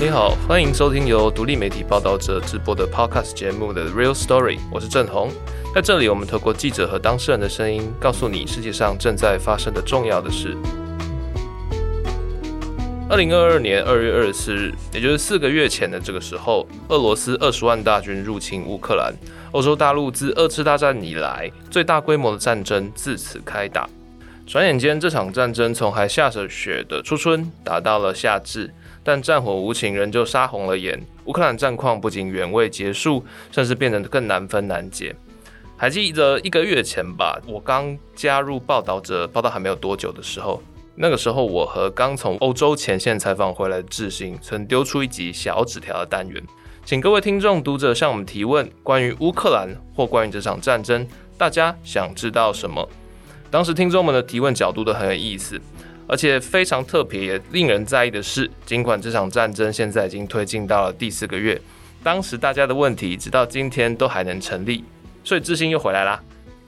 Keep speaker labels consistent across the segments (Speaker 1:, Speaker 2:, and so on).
Speaker 1: 你好，欢迎收听由独立媒体报道者直播的 Podcast 节目的 Real Story，我是郑红。在这里，我们透过记者和当事人的声音，告诉你世界上正在发生的重要的事。二零二二年二月二十四日，也就是四个月前的这个时候，俄罗斯二十万大军入侵乌克兰，欧洲大陆自二次大战以来最大规模的战争自此开打。转眼间，这场战争从还下着雪的初春打到了夏至。但战火无情，仍旧杀红了眼。乌克兰战况不仅远未结束，甚至变得更难分难解。还记得一个月前吧，我刚加入报道者，报道还没有多久的时候，那个时候我和刚从欧洲前线采访回来的志兴，曾丢出一集小纸条的单元，请各位听众读者向我们提问，关于乌克兰或关于这场战争，大家想知道什么？当时听众们的提问角度都很有意思。而且非常特别也令人在意的是，尽管这场战争现在已经推进到了第四个月，当时大家的问题直到今天都还能成立，所以智兴又回来啦。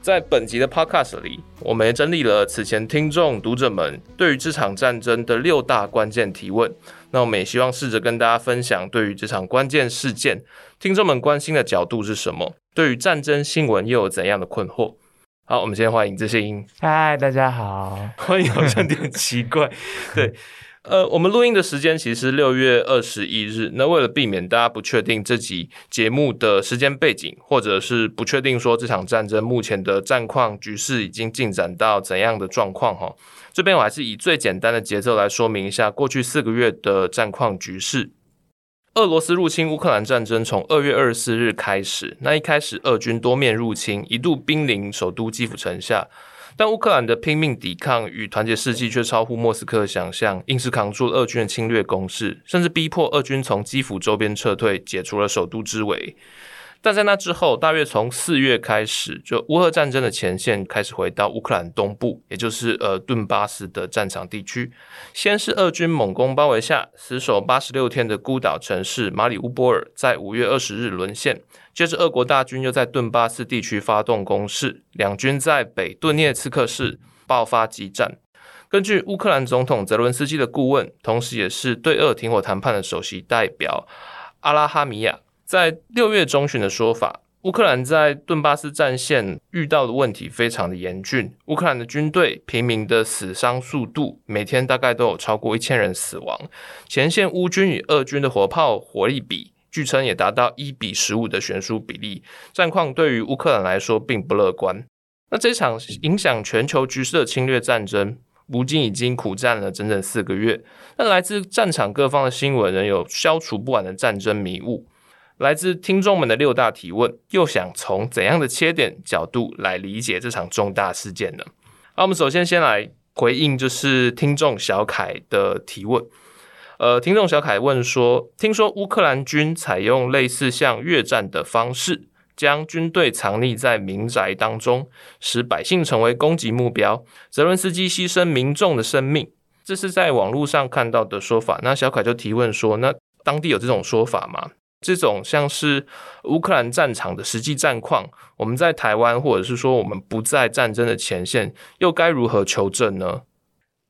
Speaker 1: 在本集的 Podcast 里，我们也整理了此前听众读者们对于这场战争的六大关键提问，那我们也希望试着跟大家分享对于这场关键事件，听众们关心的角度是什么，对于战争新闻又有怎样的困惑。好，我们先欢迎这些音。
Speaker 2: 嗨，大家好，
Speaker 1: 欢迎好像有点奇怪。对，呃，我们录音的时间其实是六月二十一日。那为了避免大家不确定这集节目的时间背景，或者是不确定说这场战争目前的战况局势已经进展到怎样的状况哈，这边我还是以最简单的节奏来说明一下过去四个月的战况局势。俄罗斯入侵乌克兰战争从二月二十四日开始。那一开始，俄军多面入侵，一度兵临首都基辅城下。但乌克兰的拼命抵抗与团结士气却超乎莫斯科的想象，硬是扛住了俄军的侵略攻势，甚至逼迫俄军从基辅周边撤退，解除了首都之围。但在那之后，大约从四月开始，就乌俄战争的前线开始回到乌克兰东部，也就是呃顿巴斯的战场地区。先是俄军猛攻包围下，死守八十六天的孤岛城市马里乌波尔，在五月二十日沦陷。接着，俄国大军又在顿巴斯地区发动攻势，两军在北顿涅茨克市爆发激战。根据乌克兰总统泽伦斯基的顾问，同时也是对俄停火谈判的首席代表阿拉哈米亚。在六月中旬的说法，乌克兰在顿巴斯战线遇到的问题非常的严峻。乌克兰的军队平民的死伤速度每天大概都有超过一千人死亡。前线乌军与俄军的火炮火力比，据称也达到一比十五的悬殊比例。战况对于乌克兰来说并不乐观。那这场影响全球局势的侵略战争，如今已经苦战了整整四个月。那来自战场各方的新闻仍有消除不完的战争迷雾。来自听众们的六大提问，又想从怎样的切点角度来理解这场重大事件呢？好，我们首先先来回应，就是听众小凯的提问。呃，听众小凯问说：“听说乌克兰军采用类似像越战的方式，将军队藏匿在民宅当中，使百姓成为攻击目标。泽伦斯基牺牲民众的生命，这是在网络上看到的说法。”那小凯就提问说：“那当地有这种说法吗？”这种像是乌克兰战场的实际战况，我们在台湾或者是说我们不在战争的前线，又该如何求证呢？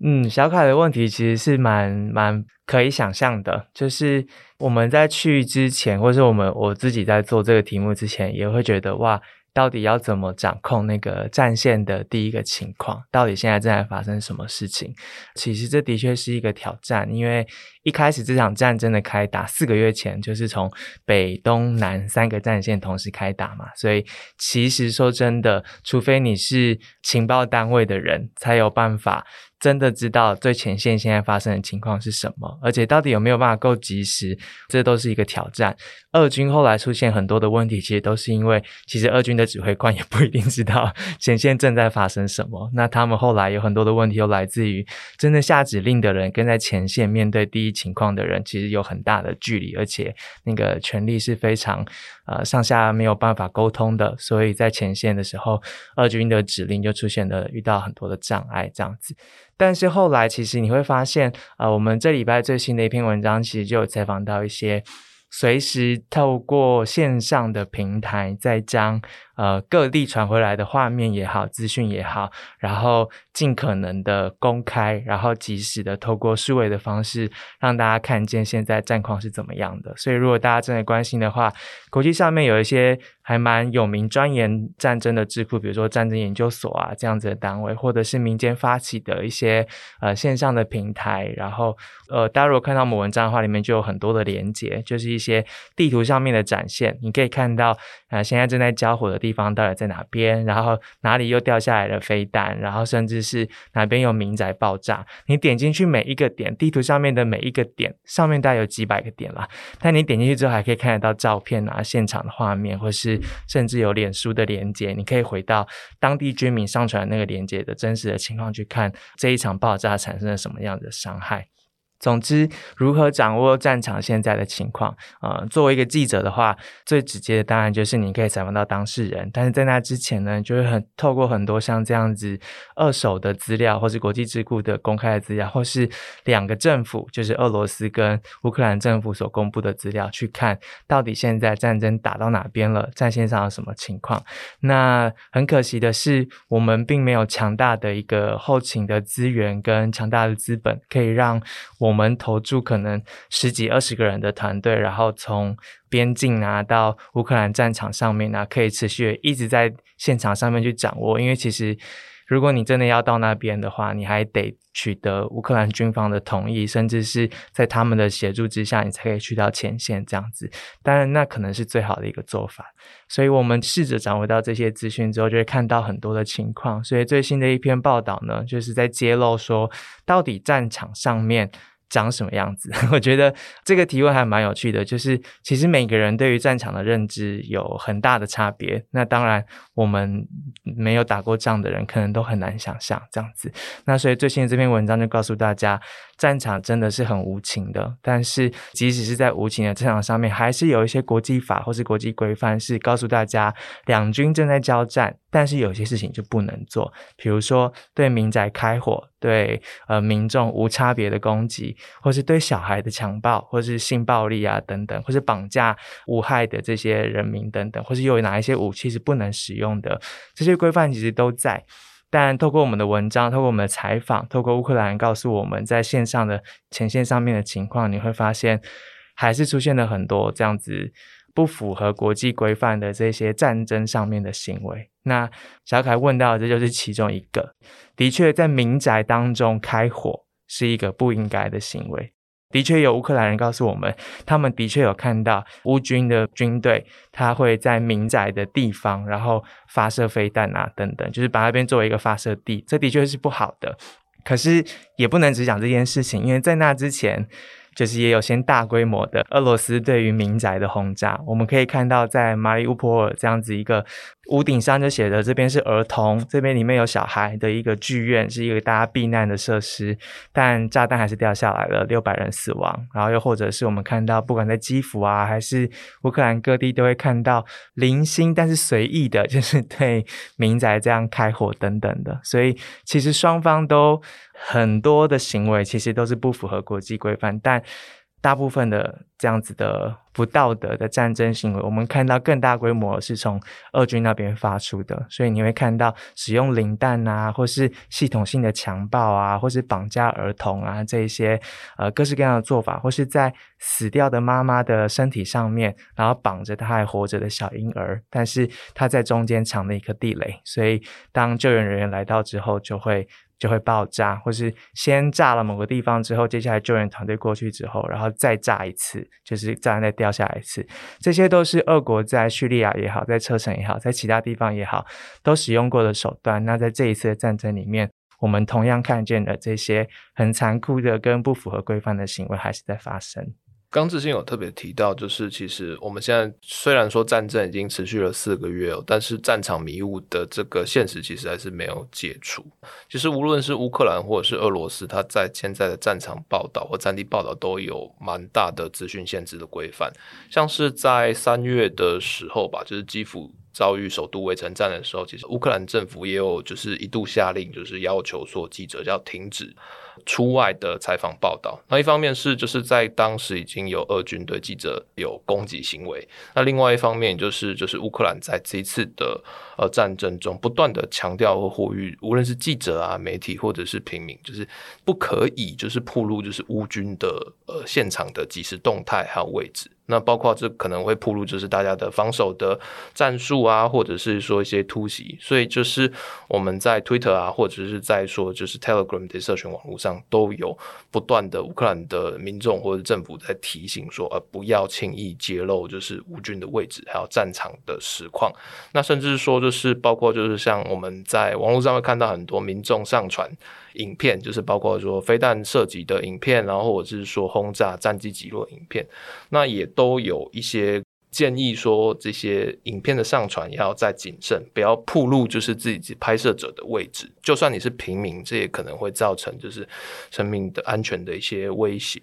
Speaker 2: 嗯，小凯的问题其实是蛮蛮可以想象的，就是我们在去之前，或是我们我自己在做这个题目之前，也会觉得哇。到底要怎么掌控那个战线的第一个情况？到底现在正在发生什么事情？其实这的确是一个挑战，因为一开始这场战争的开打，四个月前就是从北、东、南三个战线同时开打嘛，所以其实说真的，除非你是情报单位的人，才有办法。真的知道最前线现在发生的情况是什么，而且到底有没有办法够及时，这都是一个挑战。俄军后来出现很多的问题，其实都是因为，其实俄军的指挥官也不一定知道前线正在发生什么。那他们后来有很多的问题，又来自于真的下指令的人跟在前线面对第一情况的人，其实有很大的距离，而且那个权力是非常呃上下没有办法沟通的。所以在前线的时候，二军的指令就出现了遇到很多的障碍，这样子。但是后来，其实你会发现，呃，我们这礼拜最新的一篇文章，其实就有采访到一些随时透过线上的平台，在将呃各地传回来的画面也好、资讯也好，然后尽可能的公开，然后及时的透过数位的方式让大家看见现在战况是怎么样的。所以，如果大家真的关心的话，国际上面有一些。还蛮有名钻研战争的智库，比如说战争研究所啊这样子的单位，或者是民间发起的一些呃线上的平台。然后呃，大家如果看到我们文章的话，里面就有很多的连接，就是一些地图上面的展现。你可以看到呃现在正在交火的地地方到底在哪边，然后哪里又掉下来了飞弹，然后甚至是哪边有民宅爆炸。你点进去每一个点，地图上面的每一个点上面大概有几百个点啦，但你点进去之后还可以看得到照片啊、现场的画面，或是甚至有脸书的连接，你可以回到当地居民上传那个连接的真实的情况去看这一场爆炸产生了什么样的伤害。总之，如何掌握战场现在的情况？呃，作为一个记者的话，最直接的当然就是你可以采访到当事人。但是在那之前呢，就会很透过很多像这样子二手的资料，或是国际智库的公开的资料，或是两个政府，就是俄罗斯跟乌克兰政府所公布的资料，去看到底现在战争打到哪边了，战线上有什么情况。那很可惜的是，我们并没有强大的一个后勤的资源跟强大的资本，可以让我。我们投注可能十几二十个人的团队，然后从边境啊到乌克兰战场上面啊，可以持续一直在现场上面去掌握。因为其实如果你真的要到那边的话，你还得取得乌克兰军方的同意，甚至是在他们的协助之下，你才可以去到前线这样子。当然，那可能是最好的一个做法。所以我们试着掌握到这些资讯之后，就会看到很多的情况。所以最新的一篇报道呢，就是在揭露说，到底战场上面。长什么样子？我觉得这个提问还蛮有趣的。就是其实每个人对于战场的认知有很大的差别。那当然，我们没有打过仗的人可能都很难想象这样子。那所以最新的这篇文章就告诉大家，战场真的是很无情的。但是即使是在无情的战场上面，还是有一些国际法或是国际规范是告诉大家，两军正在交战。但是有些事情就不能做，比如说对民宅开火，对呃民众无差别的攻击，或是对小孩的强暴，或是性暴力啊等等，或是绑架无害的这些人民等等，或是有哪一些武器是不能使用的，这些规范其实都在。但透过我们的文章，透过我们的采访，透过乌克兰告诉我们在线上的前线上面的情况，你会发现还是出现了很多这样子。不符合国际规范的这些战争上面的行为，那小凯问到，这就是其中一个。的确，在民宅当中开火是一个不应该的行为。的确，有乌克兰人告诉我们，他们的确有看到乌军的军队，他会在民宅的地方，然后发射飞弹啊等等，就是把那边作为一个发射地。这的确是不好的。可是也不能只讲这件事情，因为在那之前。就是也有先大规模的俄罗斯对于民宅的轰炸，我们可以看到在马里乌波尔这样子一个屋顶上就写着这边是儿童，这边里面有小孩的一个剧院，是一个大家避难的设施，但炸弹还是掉下来了，六百人死亡。然后又或者是我们看到，不管在基辅啊，还是乌克兰各地，都会看到零星但是随意的，就是对民宅这样开火等等的。所以其实双方都。很多的行为其实都是不符合国际规范，但大部分的这样子的不道德的战争行为，我们看到更大规模是从俄军那边发出的，所以你会看到使用磷弹啊，或是系统性的强暴啊，或是绑架儿童啊这一些呃各式各样的做法，或是在死掉的妈妈的身体上面，然后绑着他还活着的小婴儿，但是他在中间藏了一颗地雷，所以当救援人员来到之后，就会。就会爆炸，或是先炸了某个地方之后，接下来救援团队过去之后，然后再炸一次，就是炸弹再掉下来一次。这些都是俄国在叙利亚也好，在车臣也好，在其他地方也好，都使用过的手段。那在这一次的战争里面，我们同样看见了这些很残酷的跟不符合规范的行为还是在发生。
Speaker 1: 刚志新有特别提到，就是其实我们现在虽然说战争已经持续了四个月哦，但是战场迷雾的这个现实其实还是没有解除。其实无论是乌克兰或者是俄罗斯，它在现在的战场报道或战地报道都有蛮大的资讯限制的规范。像是在三月的时候吧，就是基辅。遭遇首都围城战的时候，其实乌克兰政府也有就是一度下令，就是要求说记者要停止。出外的采访报道，那一方面是就是在当时已经有俄军对记者有攻击行为，那另外一方面就是就是乌克兰在这一次的呃战争中不断的强调和呼吁，无论是记者啊、媒体或者是平民，就是不可以就是暴露就是乌军的呃现场的即时动态还有位置。那包括这可能会铺路，就是大家的防守的战术啊，或者是说一些突袭，所以就是我们在 Twitter 啊，或者是在说就是 Telegram 的社群网络上，都有不断的乌克兰的民众或者政府在提醒说，呃，不要轻易揭露就是乌军的位置，还有战场的实况。那甚至说就是包括就是像我们在网络上会看到很多民众上传。影片就是包括说飞弹射击的影片，然后或者是说轰炸战机击落影片，那也都有一些建议说这些影片的上传要再谨慎，不要暴露就是自己拍摄者的位置，就算你是平民，这也可能会造成就是生命的安全的一些威胁。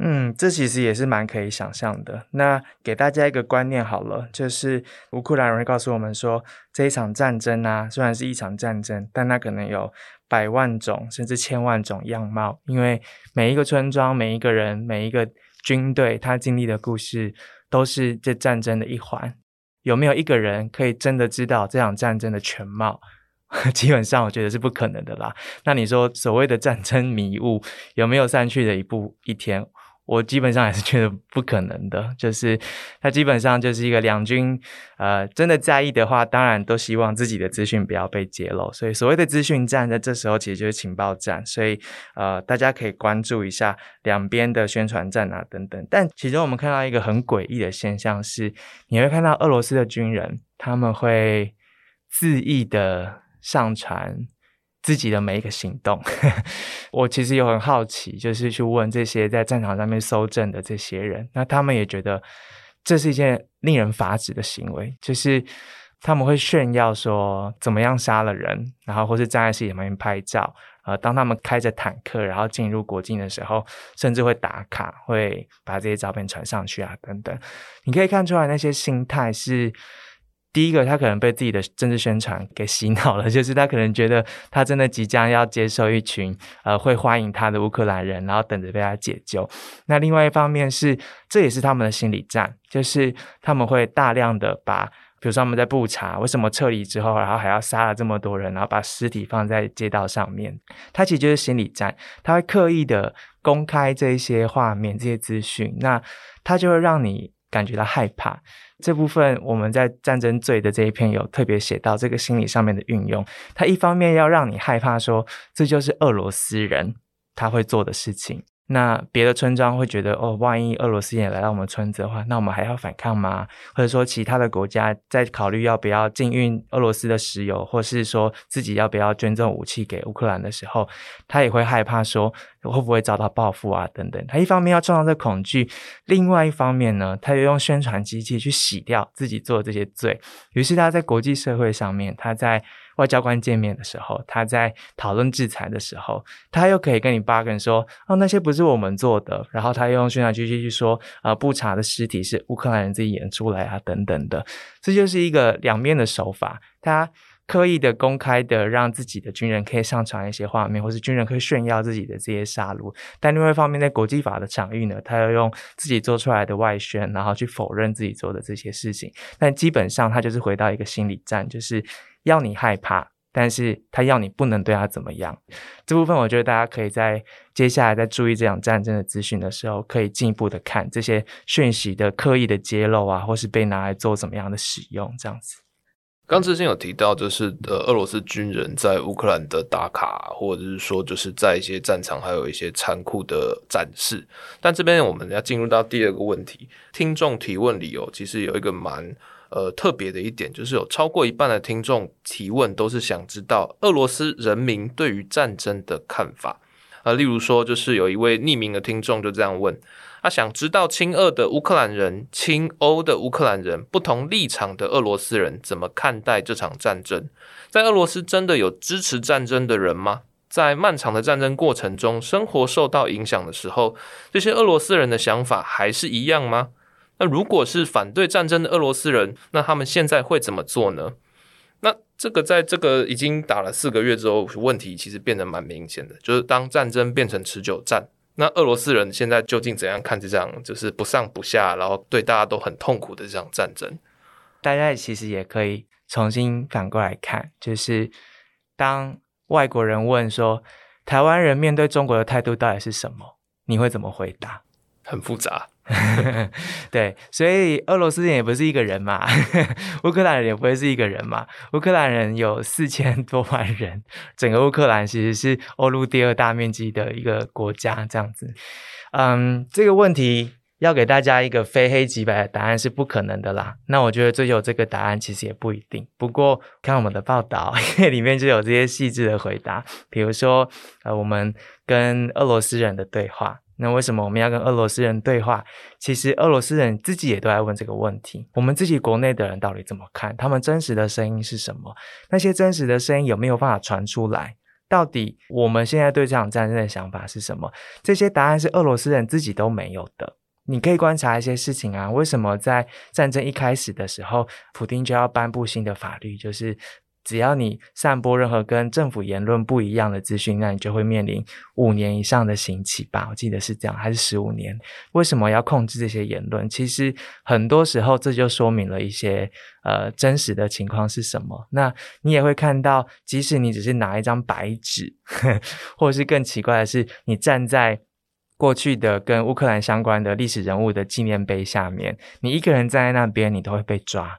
Speaker 2: 嗯，这其实也是蛮可以想象的。那给大家一个观念好了，就是乌克兰人告诉我们说，这一场战争啊，虽然是一场战争，但它可能有百万种甚至千万种样貌，因为每一个村庄、每一个人、每一个军队，他经历的故事都是这战争的一环。有没有一个人可以真的知道这场战争的全貌？基本上，我觉得是不可能的啦。那你说所谓的战争迷雾，有没有散去的一步一天？我基本上也是觉得不可能的，就是它基本上就是一个两军，呃，真的在意的话，当然都希望自己的资讯不要被揭露，所以所谓的资讯战，在这时候其实就是情报战，所以呃，大家可以关注一下两边的宣传战啊等等。但其中我们看到一个很诡异的现象是，你会看到俄罗斯的军人他们会恣意的上传。自己的每一个行动，我其实有很好奇，就是去问这些在战场上面搜证的这些人，那他们也觉得这是一件令人发指的行为，就是他们会炫耀说怎么样杀了人，然后或是站在视野旁边拍照，呃，当他们开着坦克然后进入国境的时候，甚至会打卡，会把这些照片传上去啊，等等，你可以看出来那些心态是。第一个，他可能被自己的政治宣传给洗脑了，就是他可能觉得他真的即将要接受一群呃会欢迎他的乌克兰人，然后等着被他解救。那另外一方面是，这也是他们的心理战，就是他们会大量的把，比如说他们在布查，为什么撤离之后，然后还要杀了这么多人，然后把尸体放在街道上面，他其实就是心理战，他会刻意的公开这些画面、这些资讯，那他就会让你感觉到害怕。这部分我们在战争罪的这一篇有特别写到这个心理上面的运用，它一方面要让你害怕说这就是俄罗斯人他会做的事情。那别的村庄会觉得，哦，万一俄罗斯也来到我们村子的话，那我们还要反抗吗？或者说，其他的国家在考虑要不要禁运俄罗斯的石油，或是说自己要不要捐赠武器给乌克兰的时候，他也会害怕说会不会遭到报复啊？等等。他一方面要创造这恐惧，另外一方面呢，他又用宣传机器去洗掉自己做的这些罪。于是他在国际社会上面，他在。外交官见面的时候，他在讨论制裁的时候，他又可以跟你八个人说，哦，那些不是我们做的，然后他又用宣传机器去说，啊，布查的尸体是乌克兰人自己演出来啊，等等的，这就是一个两面的手法，他刻意的公开的让自己的军人可以上传一些画面，或是军人可以炫耀自己的这些杀戮，但另外一方面，在国际法的场域呢，他要用自己做出来的外宣，然后去否认自己做的这些事情，但基本上他就是回到一个心理战，就是。要你害怕，但是他要你不能对他怎么样。这部分我觉得大家可以在接下来在注意这场战争的资讯的时候，可以进一步的看这些讯息的刻意的揭露啊，或是被拿来做怎么样的使用，这样子。
Speaker 1: 刚之前有提到，就是呃，俄罗斯军人在乌克兰的打卡，或者是说就是在一些战场还有一些残酷的展示。但这边我们要进入到第二个问题，听众提问里哦，其实有一个蛮。呃，特别的一点就是有超过一半的听众提问都是想知道俄罗斯人民对于战争的看法。呃，例如说，就是有一位匿名的听众就这样问，他想知道亲俄的乌克兰人、亲欧的乌克兰人、不同立场的俄罗斯人怎么看待这场战争？在俄罗斯真的有支持战争的人吗？在漫长的战争过程中，生活受到影响的时候，这些俄罗斯人的想法还是一样吗？那如果是反对战争的俄罗斯人，那他们现在会怎么做呢？那这个在这个已经打了四个月之后，问题其实变得蛮明显的，就是当战争变成持久战，那俄罗斯人现在究竟怎样看这场就是不上不下，然后对大家都很痛苦的这场战争？
Speaker 2: 大家其实也可以重新反过来看，就是当外国人问说台湾人面对中国的态度到底是什么，你会怎么回答？
Speaker 1: 很复杂。
Speaker 2: 对，所以俄罗斯人也不是一个人嘛，乌克兰人也不会是一个人嘛。乌克兰人有四千多万人，整个乌克兰其实是欧陆第二大面积的一个国家，这样子。嗯，这个问题要给大家一个非黑即白的答案是不可能的啦。那我觉得追求这个答案其实也不一定。不过看我们的报道，里面就有这些细致的回答，比如说呃，我们跟俄罗斯人的对话。那为什么我们要跟俄罗斯人对话？其实俄罗斯人自己也都在问这个问题：我们自己国内的人到底怎么看？他们真实的声音是什么？那些真实的声音有没有办法传出来？到底我们现在对这场战争的想法是什么？这些答案是俄罗斯人自己都没有的。你可以观察一些事情啊，为什么在战争一开始的时候，普京就要颁布新的法律，就是？只要你散播任何跟政府言论不一样的资讯，那你就会面临五年以上的刑期吧？我记得是这样，还是十五年？为什么要控制这些言论？其实很多时候这就说明了一些呃真实的情况是什么。那你也会看到，即使你只是拿一张白纸，或者是更奇怪的是，你站在过去的跟乌克兰相关的历史人物的纪念碑下面，你一个人站在那边，你都会被抓。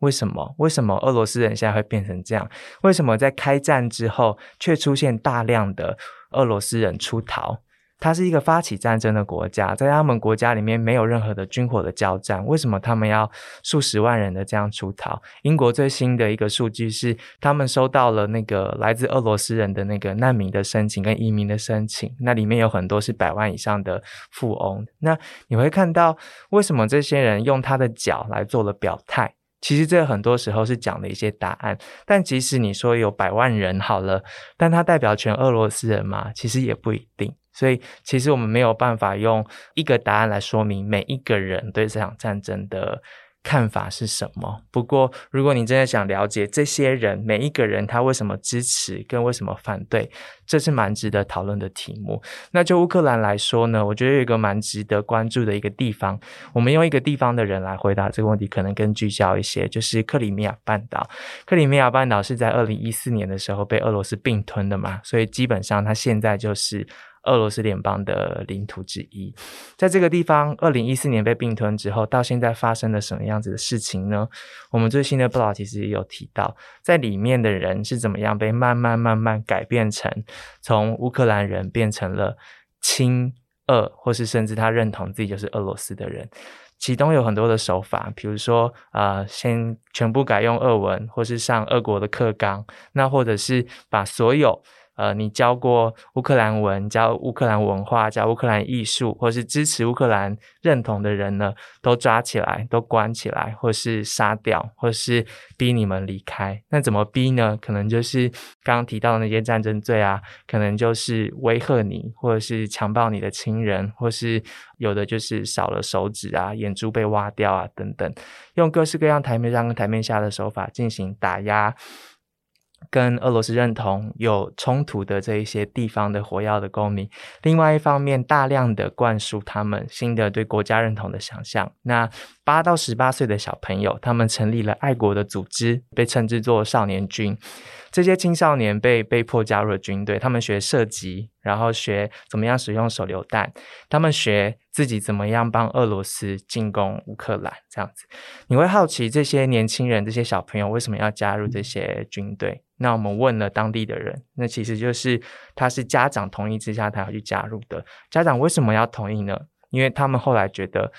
Speaker 2: 为什么？为什么俄罗斯人现在会变成这样？为什么在开战之后却出现大量的俄罗斯人出逃？它是一个发起战争的国家，在他们国家里面没有任何的军火的交战，为什么他们要数十万人的这样出逃？英国最新的一个数据是，他们收到了那个来自俄罗斯人的那个难民的申请跟移民的申请，那里面有很多是百万以上的富翁。那你会看到，为什么这些人用他的脚来做了表态？其实这很多时候是讲的一些答案，但即使你说有百万人好了，但它代表全俄罗斯人吗？其实也不一定。所以，其实我们没有办法用一个答案来说明每一个人对这场战争的。看法是什么？不过，如果你真的想了解这些人每一个人他为什么支持跟为什么反对，这是蛮值得讨论的题目。那就乌克兰来说呢，我觉得有一个蛮值得关注的一个地方，我们用一个地方的人来回答这个问题，可能更聚焦一些，就是克里米亚半岛。克里米亚半岛是在二零一四年的时候被俄罗斯并吞的嘛，所以基本上它现在就是。俄罗斯联邦的领土之一，在这个地方，二零一四年被并吞之后，到现在发生了什么样子的事情呢？我们最新的报道其实也有提到，在里面的人是怎么样被慢慢慢慢改变成从乌克兰人变成了亲俄，或是甚至他认同自己就是俄罗斯的人。其中有很多的手法，比如说啊，先全部改用俄文，或是上俄国的课纲，那或者是把所有。呃，你教过乌克兰文、教乌克兰文化、教乌克兰艺术，或是支持乌克兰认同的人呢，都抓起来，都关起来，或是杀掉，或是逼你们离开。那怎么逼呢？可能就是刚刚提到的那些战争罪啊，可能就是威吓你，或者是强暴你的亲人，或是有的就是少了手指啊、眼珠被挖掉啊等等，用各式各样台面上跟台面下的手法进行打压。跟俄罗斯认同有冲突的这一些地方的火药的公民，另外一方面，大量的灌输他们新的对国家认同的想象。那八到十八岁的小朋友，他们成立了爱国的组织，被称之作少年军。这些青少年被被迫加入了军队，他们学射击，然后学怎么样使用手榴弹，他们学自己怎么样帮俄罗斯进攻乌克兰。这样子，你会好奇这些年轻人、这些小朋友为什么要加入这些军队？那我们问了当地的人，那其实就是他是家长同意之下，他要去加入的。家长为什么要同意呢？因为他们后来觉得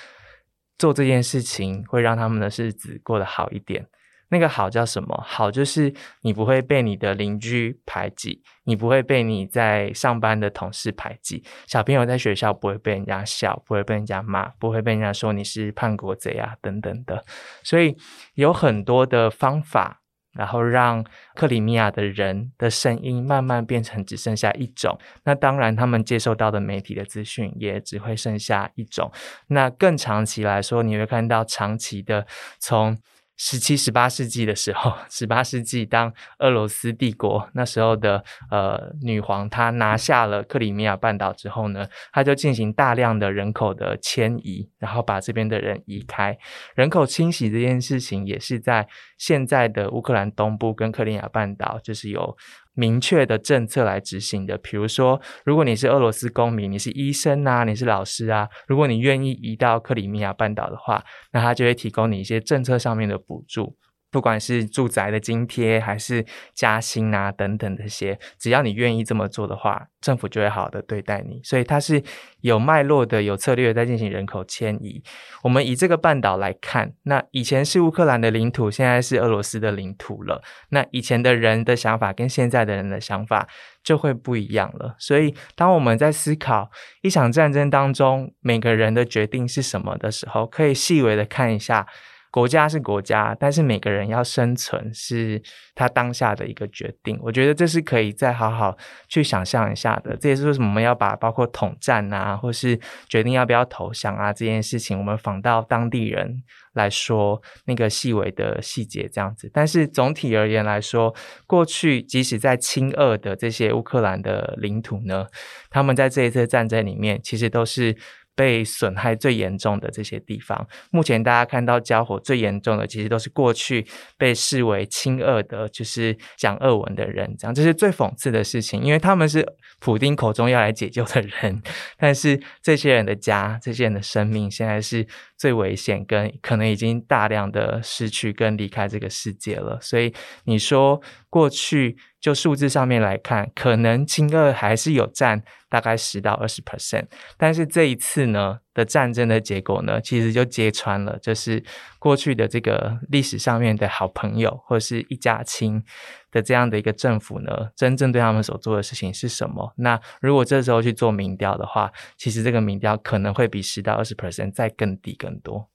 Speaker 2: 做这件事情会让他们的日子过得好一点。那个好叫什么？好就是你不会被你的邻居排挤，你不会被你在上班的同事排挤，小朋友在学校不会被人家笑，不会被人家骂，不会被人家说你是叛国贼啊等等的。所以有很多的方法然后让克里米亚的人的声音慢慢变成只剩下一种。那当然，他们接受到的媒体的资讯也只会剩下一种。那更长期来说，你会看到长期的从。十七、十八世纪的时候，十八世纪当俄罗斯帝国那时候的呃女皇她拿下了克里米亚半岛之后呢，她就进行大量的人口的迁移，然后把这边的人移开。人口清洗这件事情也是在现在的乌克兰东部跟克里米亚半岛，就是有。明确的政策来执行的，比如说，如果你是俄罗斯公民，你是医生啊，你是老师啊，如果你愿意移到克里米亚半岛的话，那他就会提供你一些政策上面的补助。不管是住宅的津贴，还是加薪啊等等这些，只要你愿意这么做的话，政府就会好好的对待你。所以它是有脉络的、有策略在进行人口迁移。我们以这个半岛来看，那以前是乌克兰的领土，现在是俄罗斯的领土了。那以前的人的想法跟现在的人的想法就会不一样了。所以当我们在思考一场战争当中每个人的决定是什么的时候，可以细微的看一下。国家是国家，但是每个人要生存是他当下的一个决定。我觉得这是可以再好好去想象一下的。这也是为什么我们要把包括统战啊，或是决定要不要投降啊这件事情，我们访到当地人来说那个细微的细节这样子。但是总体而言来说，过去即使在亲俄的这些乌克兰的领土呢，他们在这一次战争里面其实都是。被损害最严重的这些地方，目前大家看到交火最严重的，其实都是过去被视为亲俄的，就是讲俄文的人，这样这是最讽刺的事情，因为他们是普丁口中要来解救的人，但是这些人的家、这些人的生命，现在是最危险，跟可能已经大量的失去跟离开这个世界了。所以你说过去。就数字上面来看，可能亲俄还是有占大概十到二十 percent，但是这一次呢的战争的结果呢，其实就揭穿了，就是过去的这个历史上面的好朋友或者是一家亲的这样的一个政府呢，真正对他们所做的事情是什么？那如果这时候去做民调的话，其实这个民调可能会比十到二十 percent 再更低更多。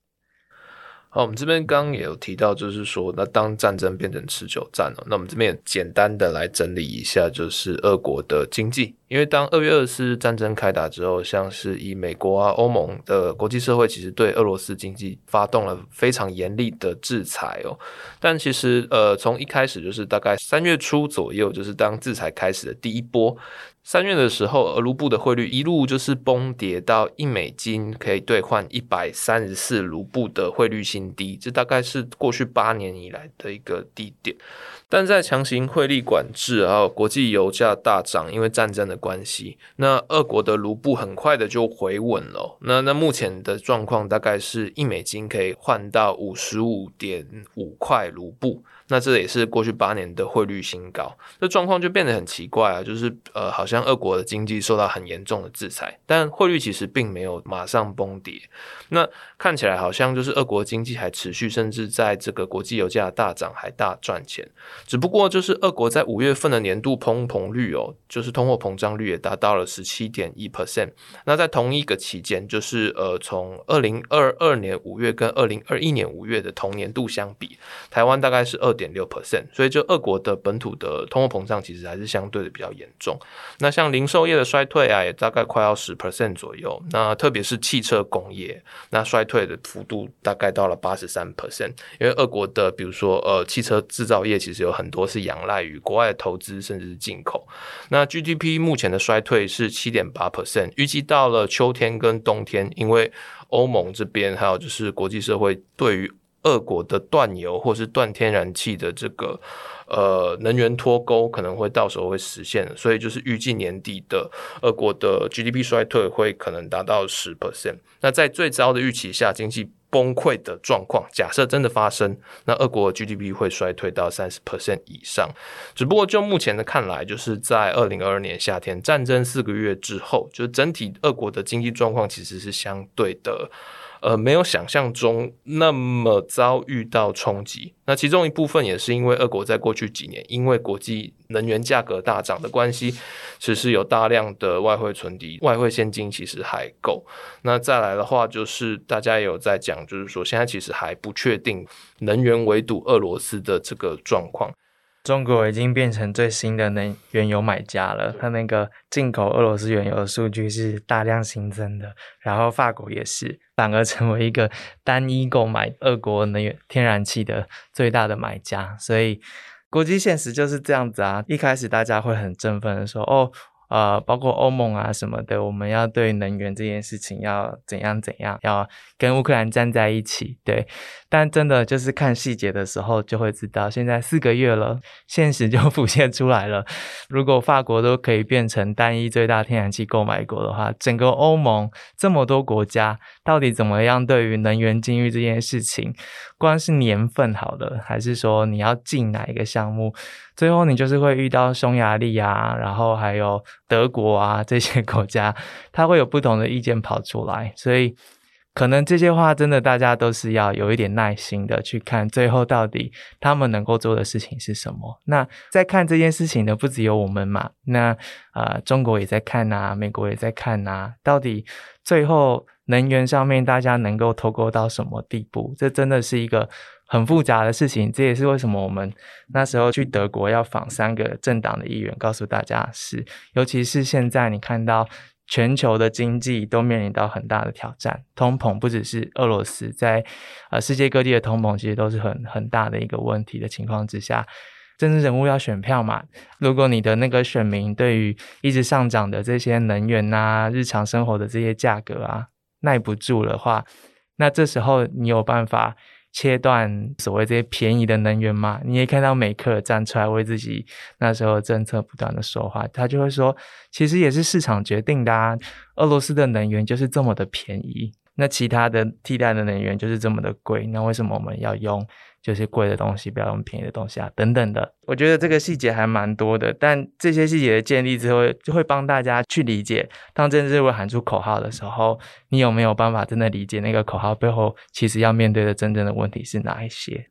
Speaker 1: 好，我们这边刚刚也有提到，就是说，那当战争变成持久战了，那我们这边简单的来整理一下，就是俄国的经济。因为当二月二四战争开打之后，像是以美国啊、欧盟的国际社会，其实对俄罗斯经济发动了非常严厉的制裁哦。但其实，呃，从一开始就是大概三月初左右，就是当制裁开始的第一波。三月的时候，俄卢布的汇率一路就是崩跌到一美金可以兑换一百三十四卢布的汇率新低，这大概是过去八年以来的一个低点。但在强行汇率管制，还有国际油价大涨，因为战争的关系，那俄国的卢布很快的就回稳了。那那目前的状况大概是一美金可以换到五十五点五块卢布。那这也是过去八年的汇率新高，这状况就变得很奇怪啊！就是呃，好像俄国的经济受到很严重的制裁，但汇率其实并没有马上崩跌。那看起来好像就是俄国经济还持续，甚至在这个国际油价大涨还大赚钱。只不过就是俄国在五月份的年度通膨率哦，就是通货膨胀率也达到了十七点一 percent。那在同一个期间，就是呃，从二零二二年五月跟二零二一年五月的同年度相比，台湾大概是二。点六 percent，所以就俄国的本土的通货膨胀其实还是相对的比较严重。那像零售业的衰退啊，也大概快要十 percent 左右。那特别是汽车工业，那衰退的幅度大概到了八十三 percent。因为俄国的比如说呃汽车制造业其实有很多是仰赖于国外的投资甚至是进口。那 GDP 目前的衰退是七点八 percent，预计到了秋天跟冬天，因为欧盟这边还有就是国际社会对于俄国的断油或是断天然气的这个呃能源脱钩可能会到时候会实现，所以就是预计年底的俄国的 GDP 衰退会可能达到十 percent。那在最糟的预期下，经济崩溃的状况假设真的发生，那俄国 GDP 会衰退到三十 percent 以上。只不过就目前的看来，就是在二零二二年夏天战争四个月之后，就整体俄国的经济状况其实是相对的。呃，没有想象中那么遭遇到冲击。那其中一部分也是因为俄国在过去几年，因为国际能源价格大涨的关系，其实有大量的外汇存底，外汇现金其实还够。那再来的话，就是大家也有在讲，就是说现在其实还不确定能源围堵俄罗斯的这个状况。
Speaker 2: 中国已经变成最新的能原油买家了，它那个进口俄罗斯原油的数据是大量新增的，然后法国也是，反而成为一个单一购买俄国能源天然气的最大的买家，所以国际现实就是这样子啊。一开始大家会很振奋的说，哦。呃，包括欧盟啊什么的，我们要对能源这件事情要怎样怎样，要跟乌克兰站在一起，对。但真的就是看细节的时候，就会知道，现在四个月了，现实就 浮现出来了。如果法国都可以变成单一最大天然气购买国的话，整个欧盟这么多国家，到底怎么样对于能源禁欲这件事情，光是年份好了，还是说你要进哪一个项目？最后，你就是会遇到匈牙利啊，然后还有德国啊这些国家，它会有不同的意见跑出来，所以可能这些话真的大家都是要有一点耐心的去看，最后到底他们能够做的事情是什么。那在看这件事情的不只有我们嘛，那呃中国也在看呐，美国也在看呐，到底最后能源上面大家能够脱钩到什么地步？这真的是一个。很复杂的事情，这也是为什么我们那时候去德国要访三个政党的议员，告诉大家是，尤其是现在你看到全球的经济都面临到很大的挑战，通膨不只是俄罗斯，在呃世界各地的通膨其实都是很很大的一个问题的情况之下，政治人物要选票嘛，如果你的那个选民对于一直上涨的这些能源啊、日常生活的这些价格啊耐不住的话，那这时候你有办法。切断所谓这些便宜的能源嘛？你也看到美克站出来为自己那时候政策不断的说话，他就会说，其实也是市场决定的啊，俄罗斯的能源就是这么的便宜，那其他的替代的能源就是这么的贵，那为什么我们要用？就是贵的东西，不要用便宜的东西啊，等等的。我觉得这个细节还蛮多的，但这些细节的建立之后，就会帮大家去理解，当政治人物喊出口号的时候，你有没有办法真的理解那个口号背后其实要面对的真正的问题是哪一些？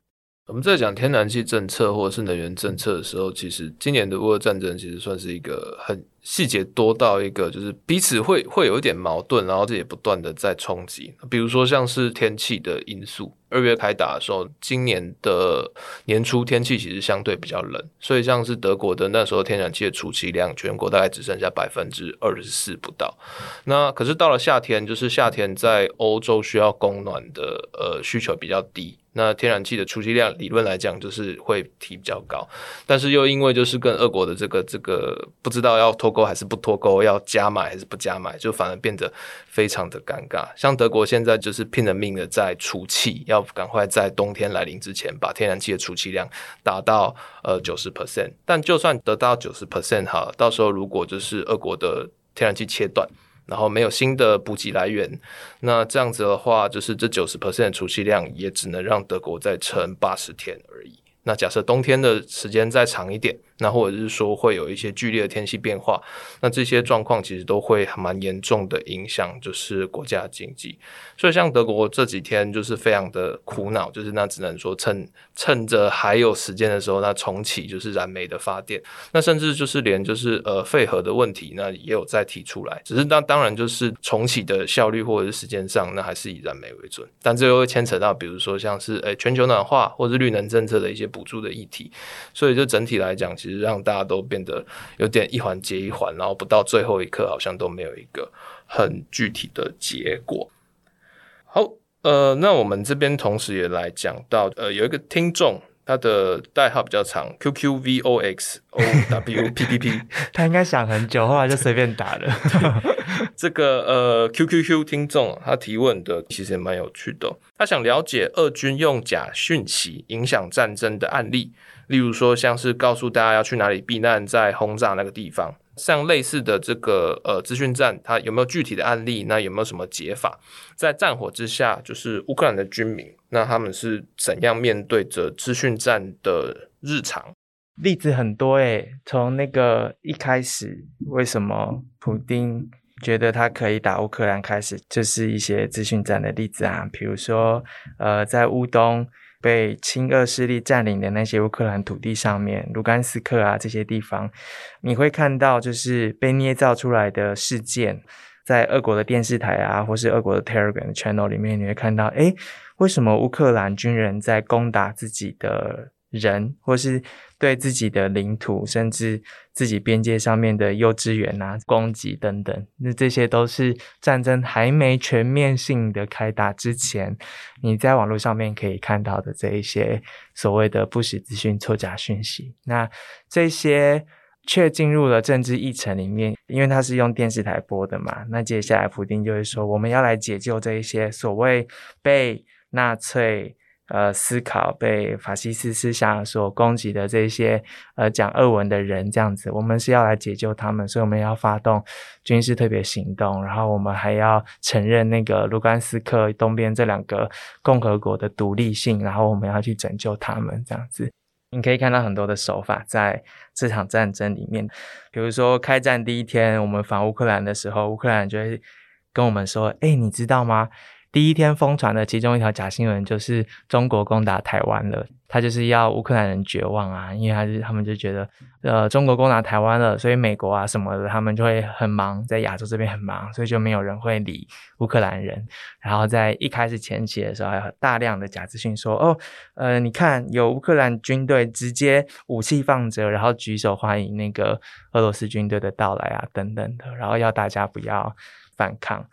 Speaker 1: 我们在讲天然气政策或者是能源政策的时候，其实今年的乌俄战争其实算是一个很。细节多到一个，就是彼此会会有一点矛盾，然后这也不断的在冲击。比如说像是天气的因素，二月开打的时候，今年的年初天气其实相对比较冷，所以像是德国的那时候天然气的储气量，全国大概只剩下百分之二十四不到。那可是到了夏天，就是夏天在欧洲需要供暖的呃需求比较低。那天然气的储气量理论来讲就是会提比较高，但是又因为就是跟俄国的这个这个不知道要脱钩还是不脱钩，要加买还是不加买，就反而变得非常的尴尬。像德国现在就是拼了命的在储气，要赶快在冬天来临之前把天然气的储气量达到呃九十 percent。但就算得到九十 percent 哈，到时候如果就是俄国的天然气切断。然后没有新的补给来源，那这样子的话，就是这九十 percent 的储气量也只能让德国再撑八十天而已。那假设冬天的时间再长一点。那或者是说会有一些剧烈的天气变化，那这些状况其实都会蛮严重的影响，就是国家经济。所以像德国这几天就是非常的苦恼，就是那只能说趁趁着还有时间的时候，那重启就是燃煤的发电。那甚至就是连就是呃废核的问题，那也有在提出来。只是当当然就是重启的效率或者是时间上，那还是以燃煤为准。但这又会牵扯到比如说像是诶全球暖化或者绿能政策的一些补助的议题。所以就整体来讲。其实让大家都变得有点一环接一环，然后不到最后一刻，好像都没有一个很具体的结果。好，呃，那我们这边同时也来讲到，呃，有一个听众，他的代号比较长，QQVOXOWPPP，
Speaker 2: 他应该想很久，后来就随便打了。
Speaker 1: 这个呃，QQQ 听众他提问的其实也蛮有趣的，他想了解俄军用假讯息影响战争的案例。例如说，像是告诉大家要去哪里避难，在轰炸那个地方，像类似的这个呃资讯站，它有没有具体的案例？那有没有什么解法？在战火之下，就是乌克兰的军民，那他们是怎样面对着资讯站的日常？
Speaker 2: 例子很多诶，从那个一开始，为什么普丁觉得他可以打乌克兰开始，就是一些资讯战的例子啊，比如说，呃，在乌东被亲俄势力占领的那些乌克兰土地上面，卢甘斯克啊这些地方，你会看到就是被捏造出来的事件，在俄国的电视台啊，或是俄国的 Telegram channel 里面，你会看到，诶，为什么乌克兰军人在攻打自己的？人，或是对自己的领土，甚至自己边界上面的幼稚园啊攻击等等，那这些都是战争还没全面性的开打之前，你在网络上面可以看到的这一些所谓的不实资讯、错假讯息。那这些却进入了政治议程里面，因为它是用电视台播的嘛。那接下来普丁就会说，我们要来解救这一些所谓被纳粹。呃，思考被法西斯思想所攻击的这些呃讲俄文的人，这样子，我们是要来解救他们，所以我们要发动军事特别行动，然后我们还要承认那个卢甘斯克东边这两个共和国的独立性，然后我们要去拯救他们，这样子。你可以看到很多的手法在这场战争里面，比如说开战第一天，我们反乌克兰的时候，乌克兰就会跟我们说：“哎，你知道吗？”第一天疯传的其中一条假新闻就是中国攻打台湾了，他就是要乌克兰人绝望啊，因为他是他们就觉得，呃，中国攻打台湾了，所以美国啊什么的，他们就会很忙，在亚洲这边很忙，所以就没有人会理乌克兰人。然后在一开始前期的时候，还有大量的假资讯说，哦，呃，你看有乌克兰军队直接武器放着，然后举手欢迎那个俄罗斯军队的到来啊，等等的，然后要大家不要反抗。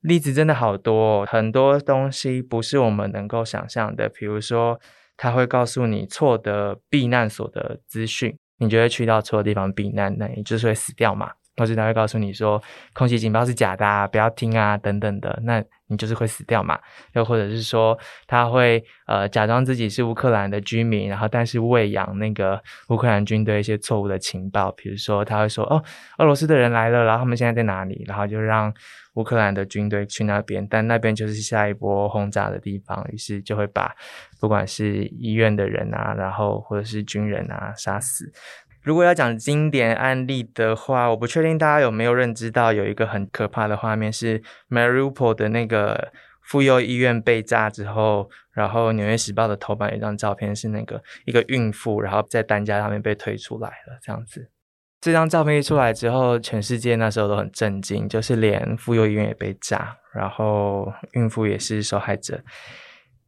Speaker 2: 例子真的好多，哦很多东西不是我们能够想象的。比如说，他会告诉你错的避难所的资讯，你就会去到错的地方避难，那你就是会死掉嘛。或者他会告诉你说，空袭警报是假的，啊，不要听啊，等等的，那你就是会死掉嘛。又或者是说，他会呃假装自己是乌克兰的居民，然后但是喂养那个乌克兰军队一些错误的情报，比如说他会说，哦，俄罗斯的人来了，然后他们现在在哪里，然后就让。乌克兰的军队去那边，但那边就是下一波轰炸的地方，于是就会把不管是医院的人啊，然后或者是军人啊杀死。如果要讲经典案例的话，我不确定大家有没有认知到有一个很可怕的画面，是 Mariupol 的那个妇幼医院被炸之后，然后《纽约时报》的头版有一张照片，是那个一个孕妇，然后在担架上面被推出来了，这样子。这张照片一出来之后，全世界那时候都很震惊，就是连妇幼医院也被炸，然后孕妇也是受害者。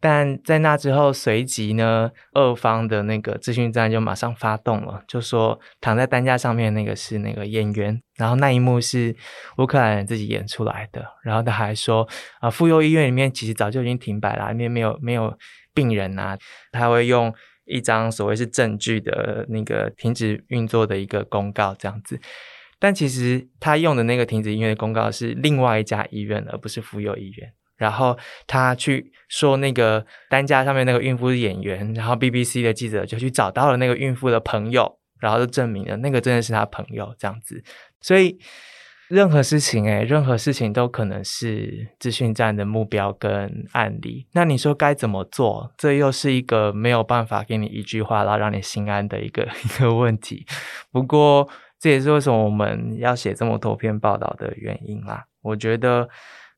Speaker 2: 但在那之后，随即呢，俄方的那个资讯站就马上发动了，就说躺在担架上面那个是那个演员，然后那一幕是乌克兰人自己演出来的。然后他还说，啊，妇幼医院里面其实早就已经停摆了，里面没有没有病人啊，他会用。一张所谓是证据的那个停止运作的一个公告，这样子。但其实他用的那个停止医院的公告是另外一家医院，而不是妇幼医院。然后他去说那个担架上面那个孕妇是演员，然后 BBC 的记者就去找到了那个孕妇的朋友，然后就证明了那个真的是他朋友，这样子。所以。任何事情，诶任何事情都可能是资讯站的目标跟案例。那你说该怎么做？这又是一个没有办法给你一句话，然后让你心安的一个 一个问题。不过，这也是为什么我们要写这么多篇报道的原因啦。我觉得。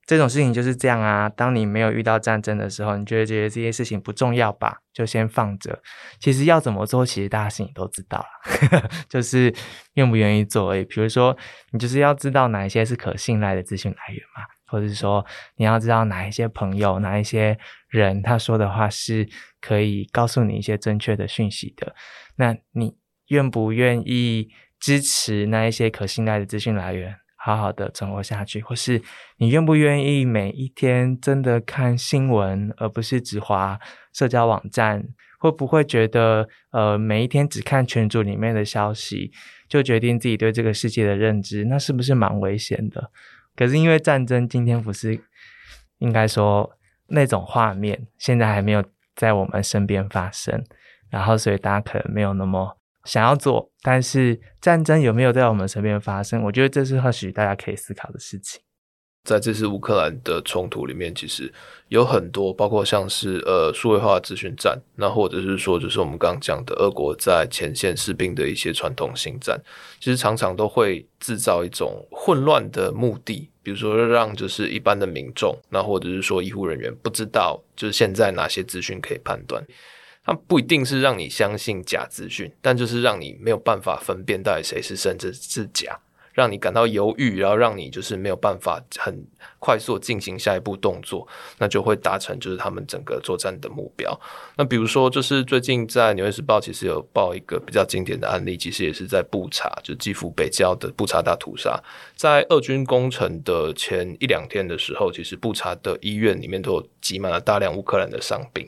Speaker 2: 这种事情就是这样啊。当你没有遇到战争的时候，你觉得觉得这些事情不重要吧？就先放着。其实要怎么做，其实大家心里都知道了，就是愿不愿意做。诶，比如说，你就是要知道哪一些是可信赖的资讯来源嘛，或者是说，你要知道哪一些朋友、哪一些人他说的话是可以告诉你一些正确的讯息的。那你愿不愿意支持那一些可信赖的资讯来源？好好的存活下去，或是你愿不愿意每一天真的看新闻，而不是只划社交网站？会不会觉得，呃，每一天只看群组里面的消息，就决定自己对这个世界的认知？那是不是蛮危险的？可是因为战争，今天不是应该说那种画面，现在还没有在我们身边发生，然后所以大家可能没有那么。想要做，但是战争有没有在我们身边发生？我觉得这是或许大家可以思考的事情。
Speaker 1: 在这次乌克兰的冲突里面，其实有很多，包括像是呃数位化资讯战，那或者是说，就是我们刚刚讲的俄国在前线士兵的一些传统性战，其实常常都会制造一种混乱的目的，比如说让就是一般的民众，那或者是说医护人员不知道就是现在哪些资讯可以判断，它不一定是让你相信假资讯，但就是让你没有办法分辨到底谁是甚至是假。让你感到犹豫，然后让你就是没有办法很快速进行下一步动作，那就会达成就是他们整个作战的目标。那比如说，就是最近在《纽约时报》其实有报一个比较经典的案例，其实也是在布查，就基辅北郊的布查大屠杀。在俄军攻城的前一两天的时候，其实布查的医院里面都有挤满了大量乌克兰的伤兵，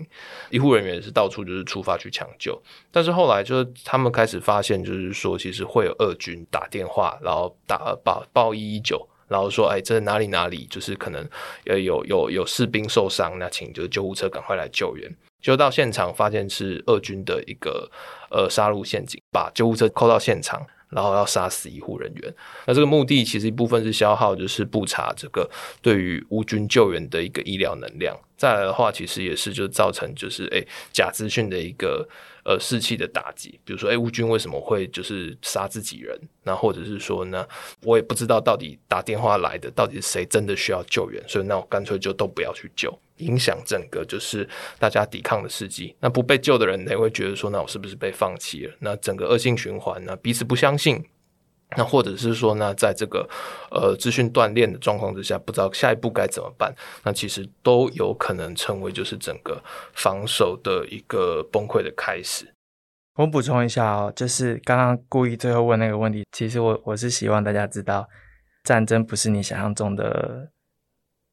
Speaker 1: 医护人员是到处就是出发去抢救。但是后来就是他们开始发现，就是说其实会有俄军打电话，然后。打报报一一九，然后说，哎，这哪里哪里，就是可能呃有有有士兵受伤，那请就是救护车赶快来救援。就到现场发现是俄军的一个呃杀戮陷阱，把救护车扣到现场，然后要杀死医护人员。那这个目的其实一部分是消耗，就是不查这个对于乌军救援的一个医疗能量。再来的话，其实也是就造成就是哎假资讯的一个。呃，士气的打击，比如说，哎，乌军为什么会就是杀自己人？那或者是说呢，我也不知道到底打电话来的到底是谁真的需要救援，所以那我干脆就都不要去救，影响整个就是大家抵抗的士气。那不被救的人，也会觉得说，那我是不是被放弃了？那整个恶性循环呢？彼此不相信。那或者是说呢，在这个呃资讯断裂的状况之下，不知道下一步该怎么办，那其实都有可能成为就是整个防守的一个崩溃的开始。
Speaker 2: 我补充一下哦，就是刚刚故意最后问那个问题，其实我我是希望大家知道，战争不是你想象中的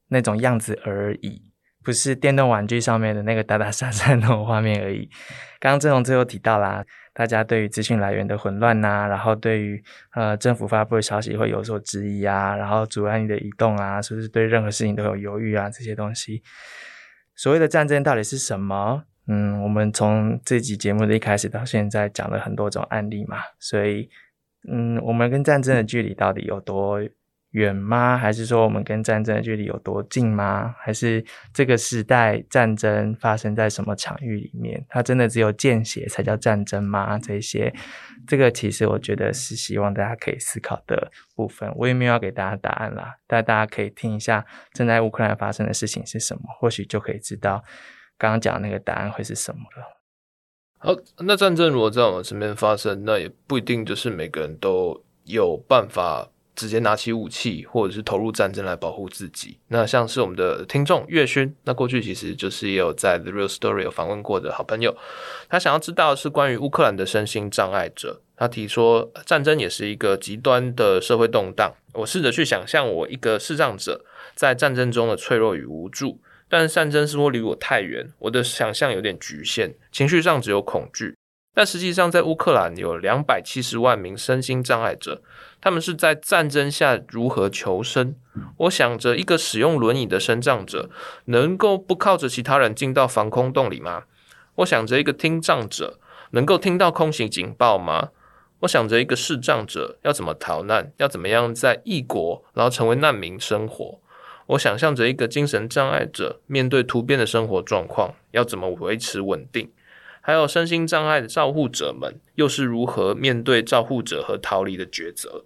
Speaker 2: 那种样子而已，不是电动玩具上面的那个打打杀杀那种画面而已。刚刚郑荣最后提到啦。大家对于资讯来源的混乱呐，然后对于呃政府发布的消息会有所质疑啊，然后阻碍你的移动啊，是不是对任何事情都有犹豫啊？这些东西，所谓的战争到底是什么？嗯，我们从这集节目的一开始到现在讲了很多种案例嘛，所以嗯，我们跟战争的距离到底有多？远吗？还是说我们跟战争的距离有多近吗？还是这个时代战争发生在什么场域里面？它真的只有见血才叫战争吗？这些，这个其实我觉得是希望大家可以思考的部分。我也没有要给大家答案啦，但大家可以听一下正在乌克兰发生的事情是什么，或许就可以知道刚刚讲那个答案会是什么了。
Speaker 1: 好，那战争如果在我们身边发生，那也不一定就是每个人都有办法。直接拿起武器，或者是投入战争来保护自己。那像是我们的听众月勋，那过去其实就是也有在 The Real Story 有访问过的好朋友。他想要知道的是关于乌克兰的身心障碍者。他提说，战争也是一个极端的社会动荡。我试着去想象我一个视障者在战争中的脆弱与无助，但战争似乎离我太远，我的想象有点局限，情绪上只有恐惧。但实际上，在乌克兰有两百七十万名身心障碍者。他们是在战争下如何求生？我想着，一个使用轮椅的身障者能够不靠着其他人进到防空洞里吗？我想着，一个听障者能够听到空袭警报吗？我想着，一个视障者要怎么逃难？要怎么样在异国，然后成为难民生活？我想象着，一个精神障碍者面对突变的生活状况，要怎么维持稳定？还有身心障碍的照护者们，又是如何面对照护者和逃离的抉择？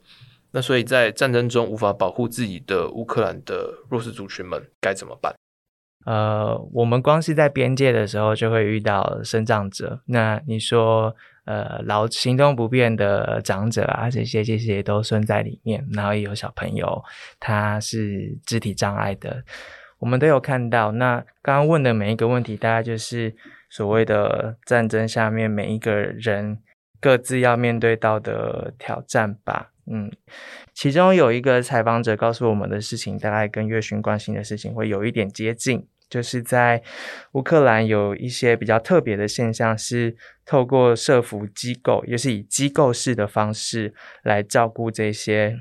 Speaker 1: 那所以在战争中无法保护自己的乌克兰的弱势族群们该怎么办？
Speaker 2: 呃，我们光是在边界的时候就会遇到身障者。那你说，呃，老行动不便的长者啊，这些这些都算在里面。然后也有小朋友，他是肢体障碍的，我们都有看到。那刚刚问的每一个问题，大概就是。所谓的战争下面每一个人各自要面对到的挑战吧，嗯，其中有一个采访者告诉我们的事情，大概跟月勋关心的事情会有一点接近，就是在乌克兰有一些比较特别的现象，是透过社服机构，也是以机构式的方式来照顾这些。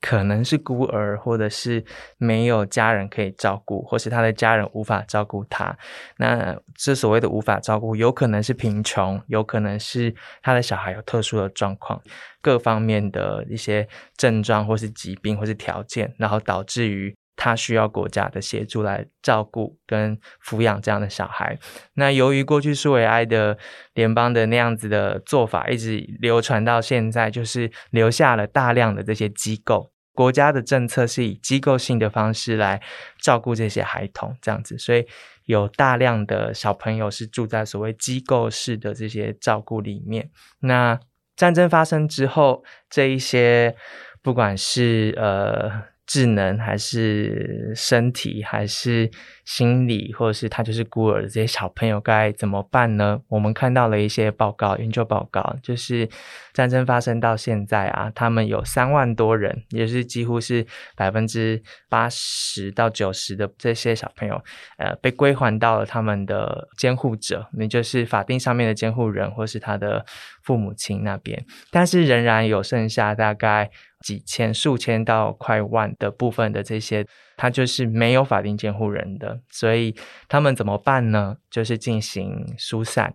Speaker 2: 可能是孤儿，或者是没有家人可以照顾，或是他的家人无法照顾他。那这所谓的无法照顾，有可能是贫穷，有可能是他的小孩有特殊的状况，各方面的一些症状，或是疾病，或是条件，然后导致于他需要国家的协助来照顾跟抚养这样的小孩。那由于过去苏维埃的联邦的那样子的做法一直流传到现在，就是留下了大量的这些机构，国家的政策是以机构性的方式来照顾这些孩童，这样子，所以有大量的小朋友是住在所谓机构式的这些照顾里面。那战争发生之后，这一些不管是呃。智能还是身体还是心理，或者是他就是孤儿的这些小朋友该怎么办呢？我们看到了一些报告，研究报告，就是战争发生到现在啊，他们有三万多人，也是几乎是百分之八十到九十的这些小朋友，呃，被归还到了他们的监护者，也就是法定上面的监护人，或是他的父母亲那边，但是仍然有剩下大概。几千、数千到快万的部分的这些，他就是没有法定监护人的，所以他们怎么办呢？就是进行疏散。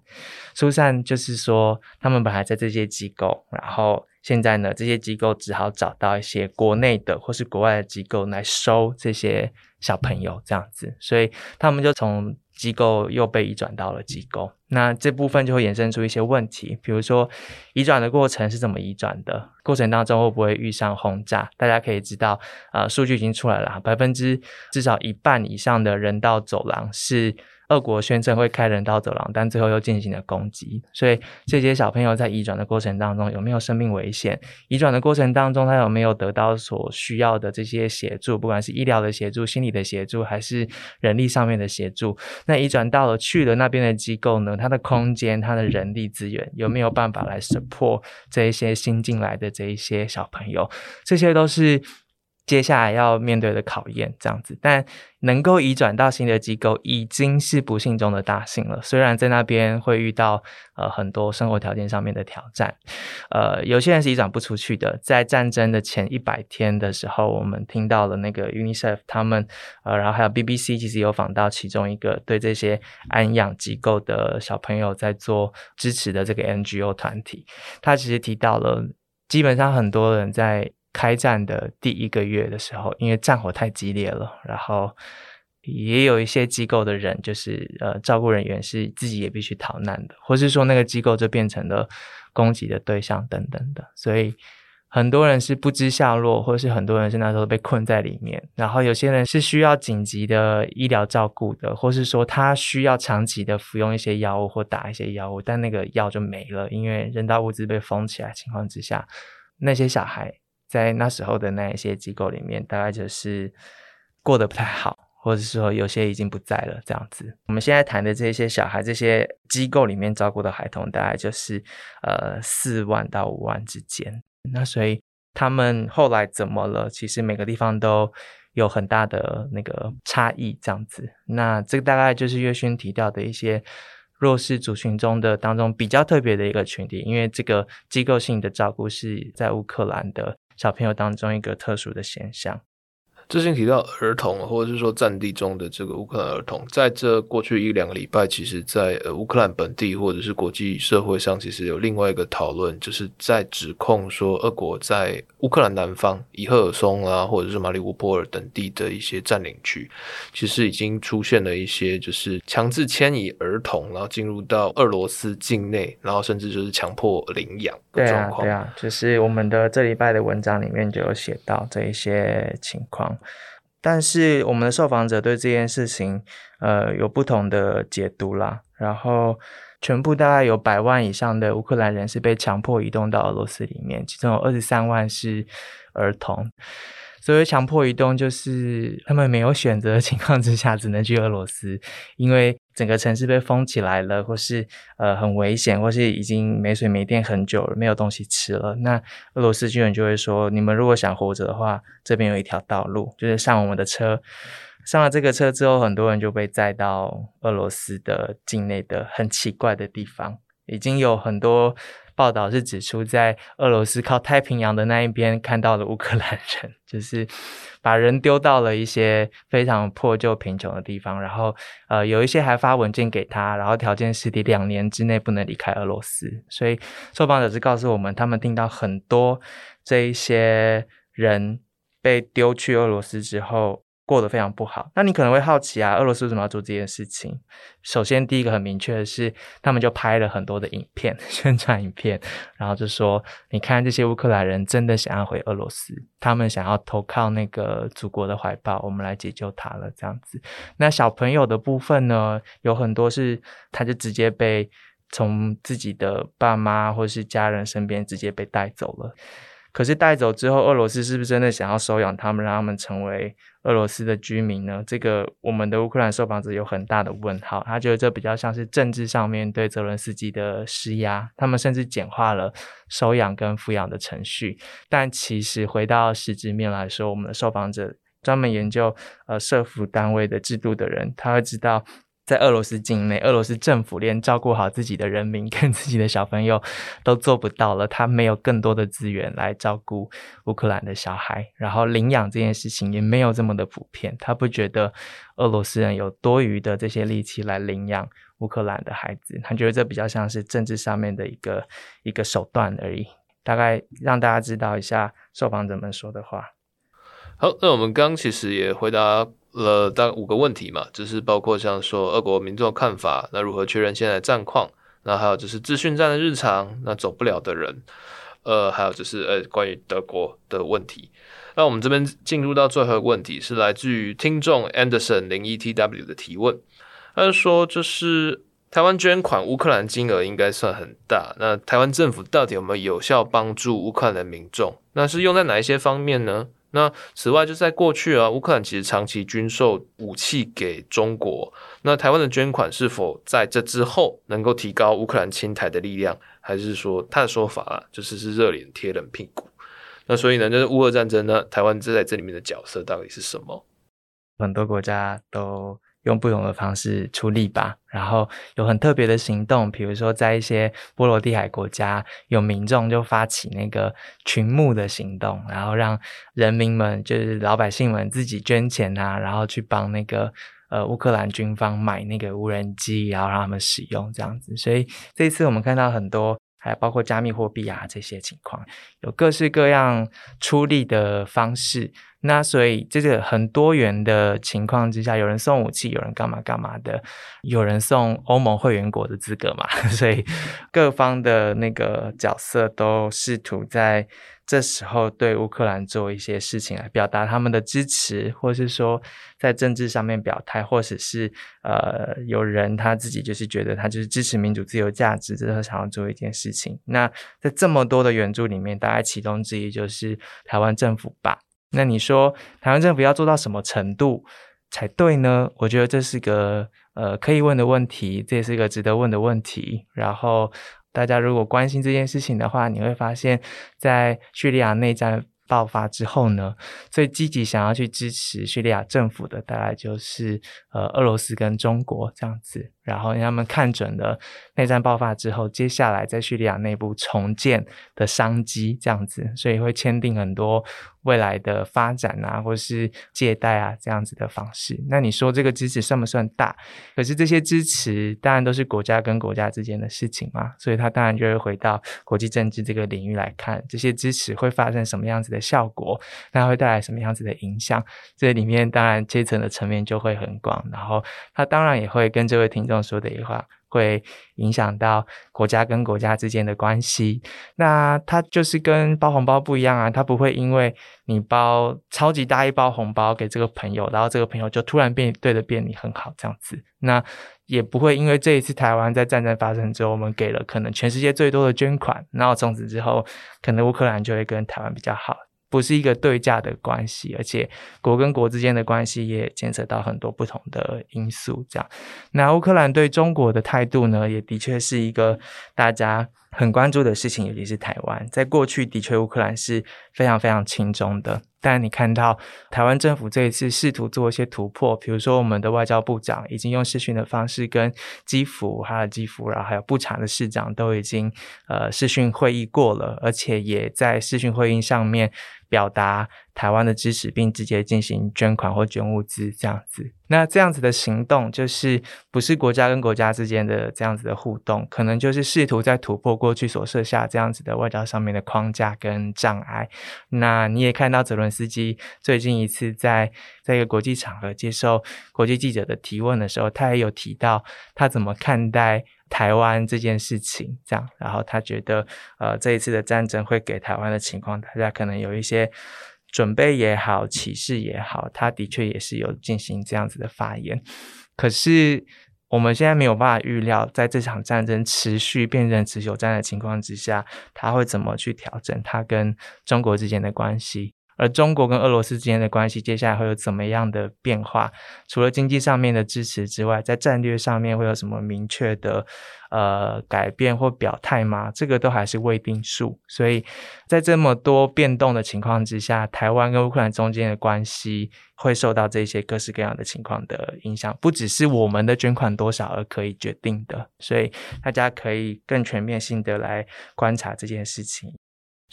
Speaker 2: 疏散就是说，他们本来在这些机构，然后现在呢，这些机构只好找到一些国内的或是国外的机构来收这些小朋友，这样子，所以他们就从。机构又被移转到了机构，那这部分就会衍生出一些问题，比如说移转的过程是怎么移转的？过程当中会不会遇上轰炸？大家可以知道，啊，数据已经出来了，百分之至少一半以上的人道走廊是。俄国宣称会开人道走廊，但最后又进行了攻击。所以这些小朋友在移转的过程当中有没有生命危险？移转的过程当中，他有没有得到所需要的这些协助？不管是医疗的协助、心理的协助，还是人力上面的协助？那移转到了去了那边的机构呢？它的空间、它的人力资源有没有办法来 support 这一些新进来的这一些小朋友？这些都是。接下来要面对的考验，这样子，但能够移转到新的机构，已经是不幸中的大幸了。虽然在那边会遇到呃很多生活条件上面的挑战，呃，有些人是移转不出去的。在战争的前一百天的时候，我们听到了那个 UNICEF 他们，呃，然后还有 BBC 其实有访到其中一个对这些安养机构的小朋友在做支持的这个 NGO 团体，他其实提到了，基本上很多人在。开战的第一个月的时候，因为战火太激烈了，然后也有一些机构的人，就是呃，照顾人员是自己也必须逃难的，或是说那个机构就变成了攻击的对象等等的，所以很多人是不知下落，或是很多人是那时候被困在里面，然后有些人是需要紧急的医疗照顾的，或是说他需要长期的服用一些药物或打一些药物，但那个药就没了，因为人道物资被封起来情况之下，那些小孩。在那时候的那一些机构里面，大概就是过得不太好，或者说有些已经不在了这样子。我们现在谈的这些小孩，这些机构里面照顾的孩童，大概就是呃四万到五万之间。那所以他们后来怎么了？其实每个地方都有很大的那个差异这样子。那这个大概就是岳勋提到的一些。弱势族群中的当中比较特别的一个群体，因为这个机构性的照顾是在乌克兰的小朋友当中一个特殊的现象。
Speaker 1: 之前提到儿童，或者是说战地中的这个乌克兰儿童，在这过去一两个礼拜，其实，在呃乌克兰本地或者是国际社会上，其实有另外一个讨论，就是在指控说，俄国在乌克兰南方以赫尔松啊，或者是马里乌波尔等地的一些占领区，其实已经出现了一些就是强制迁移儿童，然后进入到俄罗斯境内，然后甚至就是强迫领养的状况。
Speaker 2: 对啊，就是我们的这礼拜的文章里面就有写到这一些情况。但是我们的受访者对这件事情，呃，有不同的解读啦。然后，全部大概有百万以上的乌克兰人是被强迫移动到俄罗斯里面，其中有二十三万是儿童。所谓强迫移动，就是他们没有选择的情况之下，只能去俄罗斯，因为整个城市被封起来了，或是呃很危险，或是已经没水没电很久了，没有东西吃了。那俄罗斯军人就会说：你们如果想活着的话，这边有一条道路，就是上我们的车。上了这个车之后，很多人就被载到俄罗斯的境内的很奇怪的地方，已经有很多。报道是指出，在俄罗斯靠太平洋的那一边看到了乌克兰人，就是把人丢到了一些非常破旧贫穷的地方，然后呃有一些还发文件给他，然后条件是你两年之内不能离开俄罗斯。所以受访者是告诉我们，他们听到很多这一些人被丢去俄罗斯之后，过得非常不好。那你可能会好奇啊，俄罗斯为什么要做这件事情？首先，第一个很明确的是，他们就拍了很多的影片，宣传影片，然后就说：“你看，这些乌克兰人真的想要回俄罗斯，他们想要投靠那个祖国的怀抱，我们来解救他了。”这样子。那小朋友的部分呢，有很多是他就直接被从自己的爸妈或是家人身边直接被带走了。可是带走之后，俄罗斯是不是真的想要收养他们，让他们成为俄罗斯的居民呢？这个我们的乌克兰受访者有很大的问号。他觉得这比较像是政治上面对泽伦斯基的施压，他们甚至简化了收养跟抚养的程序。但其实回到实质面来说，我们的受访者专门研究呃社福单位的制度的人，他会知道。在俄罗斯境内，俄罗斯政府连照顾好自己的人民跟自己的小朋友都做不到了，他没有更多的资源来照顾乌克兰的小孩，然后领养这件事情也没有这么的普遍，他不觉得俄罗斯人有多余的这些力气来领养乌克兰的孩子，他觉得这比较像是政治上面的一个一个手段而已。大概让大家知道一下受访者们说的话。
Speaker 1: 好，那我们刚其实也回答。了大概五个问题嘛，就是包括像说俄国民众看法，那如何确认现在战况，那还有就是资讯战的日常，那走不了的人，呃，还有就是呃关于德国的问题。那我们这边进入到最后一个问题，是来自于听众 Anderson 零一 TW 的提问，他说就是台湾捐款乌克兰金额应该算很大，那台湾政府到底有没有有效帮助乌克兰民众？那是用在哪一些方面呢？那此外，就在过去啊，乌克兰其实长期军售武器给中国。那台湾的捐款是否在这之后能够提高乌克兰亲台的力量，还是说他的说法啊，就是是热脸贴冷屁股？那所以呢，就是乌俄战争呢，台湾在这里面的角色到底是什么？
Speaker 2: 很多国家都。用不同的方式出力吧，然后有很特别的行动，比如说在一些波罗的海国家，有民众就发起那个群募的行动，然后让人民们就是老百姓们自己捐钱啊，然后去帮那个呃乌克兰军方买那个无人机，然后让他们使用这样子。所以这次我们看到很多。还包括加密货币啊这些情况，有各式各样出力的方式。那所以这个很多元的情况之下，有人送武器，有人干嘛干嘛的，有人送欧盟会员国的资格嘛。所以各方的那个角色都试图在。这时候对乌克兰做一些事情来表达他们的支持，或是说在政治上面表态，或者是呃有人他自己就是觉得他就是支持民主自由价值，这是想要做一件事情。那在这么多的援助里面，大概其中之一就是台湾政府吧。那你说台湾政府要做到什么程度才对呢？我觉得这是个呃可以问的问题，这也是一个值得问的问题。然后。大家如果关心这件事情的话，你会发现，在叙利亚内战爆发之后呢，最积极想要去支持叙利亚政府的，大概就是呃俄罗斯跟中国这样子。然后他们看准了内战爆发之后，接下来在叙利亚内部重建的商机这样子，所以会签订很多。未来的发展啊，或是借贷啊，这样子的方式。那你说这个支持算不算大？可是这些支持当然都是国家跟国家之间的事情嘛，所以它当然就会回到国际政治这个领域来看，这些支持会发生什么样子的效果，那会带来什么样子的影响？这里面当然阶层的层面就会很广，然后它当然也会跟这位听众说的一话。会影响到国家跟国家之间的关系，那它就是跟包红包不一样啊，它不会因为你包超级大一包红包给这个朋友，然后这个朋友就突然变对的变你很好这样子，那也不会因为这一次台湾在战争发生之后，我们给了可能全世界最多的捐款，然后从此之后，可能乌克兰就会跟台湾比较好。不是一个对价的关系，而且国跟国之间的关系也牵扯到很多不同的因素。这样，那乌克兰对中国的态度呢，也的确是一个大家很关注的事情，尤其是台湾。在过去，的确乌克兰是非常非常轻中的。但你看到台湾政府这一次试图做一些突破，比如说我们的外交部长已经用视讯的方式跟基辅、还有基辅，然后还有布查的市长都已经呃视讯会议过了，而且也在视讯会议上面。表达台湾的支持，并直接进行捐款或捐物资这样子。那这样子的行动，就是不是国家跟国家之间的这样子的互动，可能就是试图在突破过去所设下这样子的外交上面的框架跟障碍。那你也看到泽伦斯基最近一次在在一个国际场合接受国际记者的提问的时候，他也有提到他怎么看待。台湾这件事情，这样，然后他觉得，呃，这一次的战争会给台湾的情况，大家可能有一些准备也好，启示也好，他的确也是有进行这样子的发言。可是我们现在没有办法预料，在这场战争持续变成持久战的情况之下，他会怎么去调整他跟中国之间的关系。而中国跟俄罗斯之间的关系接下来会有怎么样的变化？除了经济上面的支持之外，在战略上面会有什么明确的呃改变或表态吗？这个都还是未定数。所以在这么多变动的情况之下，台湾跟乌克兰中间的关系会受到这些各式各样的情况的影响，不只是我们的捐款多少而可以决定的。所以大家可以更全面性的来观察这件事情。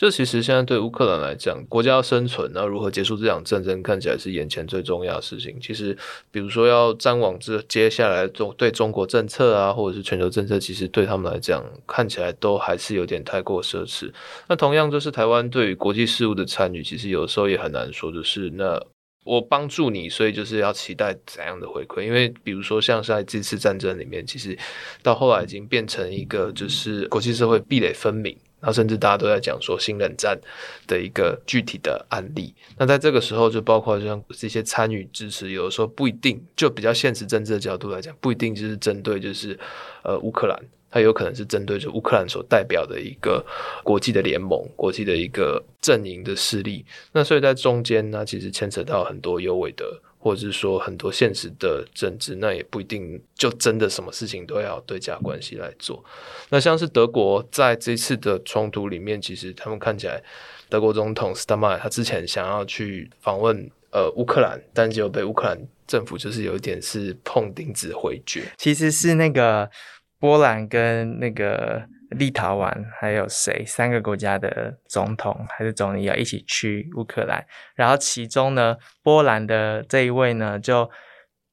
Speaker 1: 这其实现在对乌克兰来讲，国家要生存，然后如何结束这场战争，看起来是眼前最重要的事情。其实，比如说要瞻往这接下来中对中国政策啊，或者是全球政策，其实对他们来讲，看起来都还是有点太过奢侈。那同样就是台湾对于国际事务的参与，其实有时候也很难说，就是那我帮助你，所以就是要期待怎样的回馈？因为比如说像在这次战争里面，其实到后来已经变成一个就是国际社会壁垒分明。然后甚至大家都在讲说新冷战的一个具体的案例。那在这个时候，就包括像这些参与支持，有的时候不一定就比较现实政治的角度来讲，不一定就是针对就是呃乌克兰，它有可能是针对着乌克兰所代表的一个国际的联盟、国际的一个阵营的势力。那所以在中间呢，其实牵扯到很多优美的。或者是说很多现实的政治，那也不一定就真的什么事情都要对价关系来做。那像是德国在这次的冲突里面，其实他们看起来，德国总统斯特迈他之前想要去访问呃乌克兰，但结果被乌克兰政府就是有一点是碰钉子回绝。
Speaker 2: 其实是那个波兰跟那个。立陶宛还有谁？三个国家的总统还是总理要一起去乌克兰，然后其中呢，波兰的这一位呢，就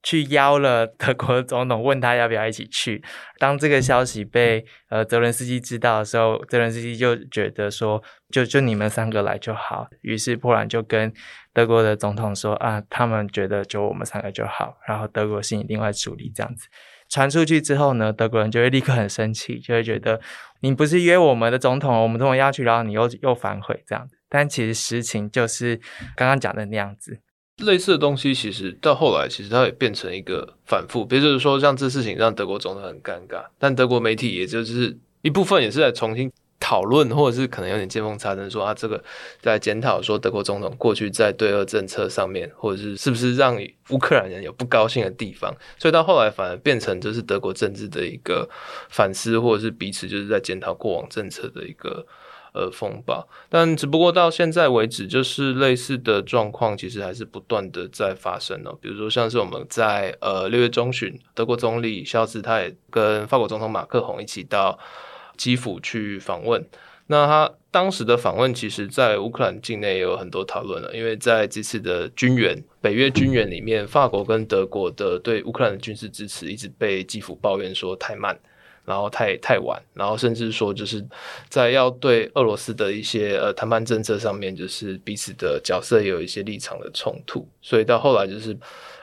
Speaker 2: 去邀了德国总统，问他要不要一起去。当这个消息被 呃泽伦斯基知道的时候，泽伦斯基就觉得说，就就你们三个来就好。于是波兰就跟德国的总统说啊，他们觉得就我们三个就好，然后德国是你另外处理这样子。传出去之后呢，德国人就会立刻很生气，就会觉得你不是约我们的总统，我们总统要去，然后你又又反悔这样。但其实实情就是刚刚讲的那样子。
Speaker 1: 类似的东西，其实到后来，其实它也变成一个反复。比如就是说，像这事情让德国总统很尴尬，但德国媒体也就是一部分也是在重新。讨论，或者是可能有点见缝插针，说啊，这个在检讨说德国总统过去在对俄政策上面，或者是是不是让乌克兰人有不高兴的地方，所以到后来反而变成就是德国政治的一个反思，或者是彼此就是在检讨过往政策的一个呃风暴。但只不过到现在为止，就是类似的状况其实还是不断的在发生哦。比如说像是我们在呃六月中旬，德国总理肖兹他也跟法国总统马克宏一起到。基辅去访问，那他当时的访问，其实在乌克兰境内也有很多讨论了。因为在这次的军援，北约军援里面，法国跟德国的对乌克兰的军事支持，一直被基辅抱怨说太慢，然后太太晚，然后甚至说就是在要对俄罗斯的一些呃谈判政策上面，就是彼此的角色有一些立场的冲突，所以到后来就是。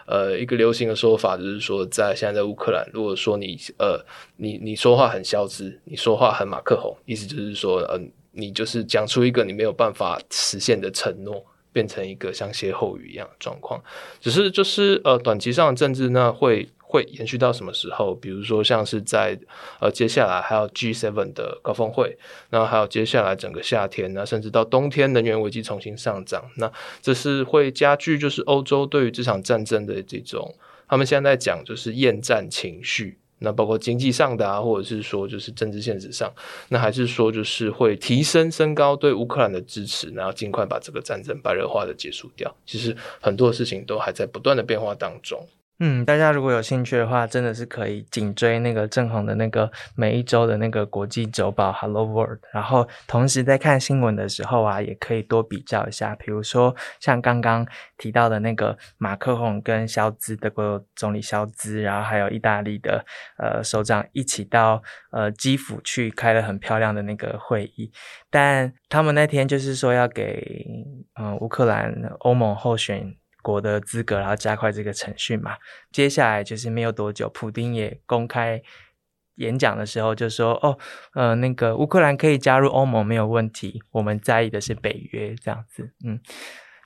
Speaker 1: 呃，一个流行的说法就是说，在现在在乌克兰，如果说你呃，你你说话很消资，你说话很马克宏，意思就是说，嗯，你就是讲出一个你没有办法实现的承诺，变成一个像歇后语一样的状况。只是就是呃，短期上的政治呢会。会延续到什么时候？比如说，像是在呃接下来还有 G7 的高峰会，那还有接下来整个夏天，那甚至到冬天能源危机重新上涨，那这是会加剧就是欧洲对于这场战争的这种，他们现在在讲就是厌战情绪，那包括经济上的啊，或者是说就是政治现实上，那还是说就是会提升升高对乌克兰的支持，然后尽快把这个战争白热化的结束掉。其实很多事情都还在不断的变化当中。
Speaker 2: 嗯，大家如果有兴趣的话，真的是可以紧追那个正红的那个每一周的那个国际周报 Hello World，然后同时在看新闻的时候啊，也可以多比较一下，比如说像刚刚提到的那个马克宏跟肖兹德国总理肖兹，然后还有意大利的呃首长一起到呃基辅去开了很漂亮的那个会议，但他们那天就是说要给嗯乌克兰欧盟候选。国的资格，然后加快这个程序嘛。接下来就是没有多久，普丁也公开演讲的时候就说：“哦，呃，那个乌克兰可以加入欧盟没有问题，我们在意的是北约这样子。”嗯，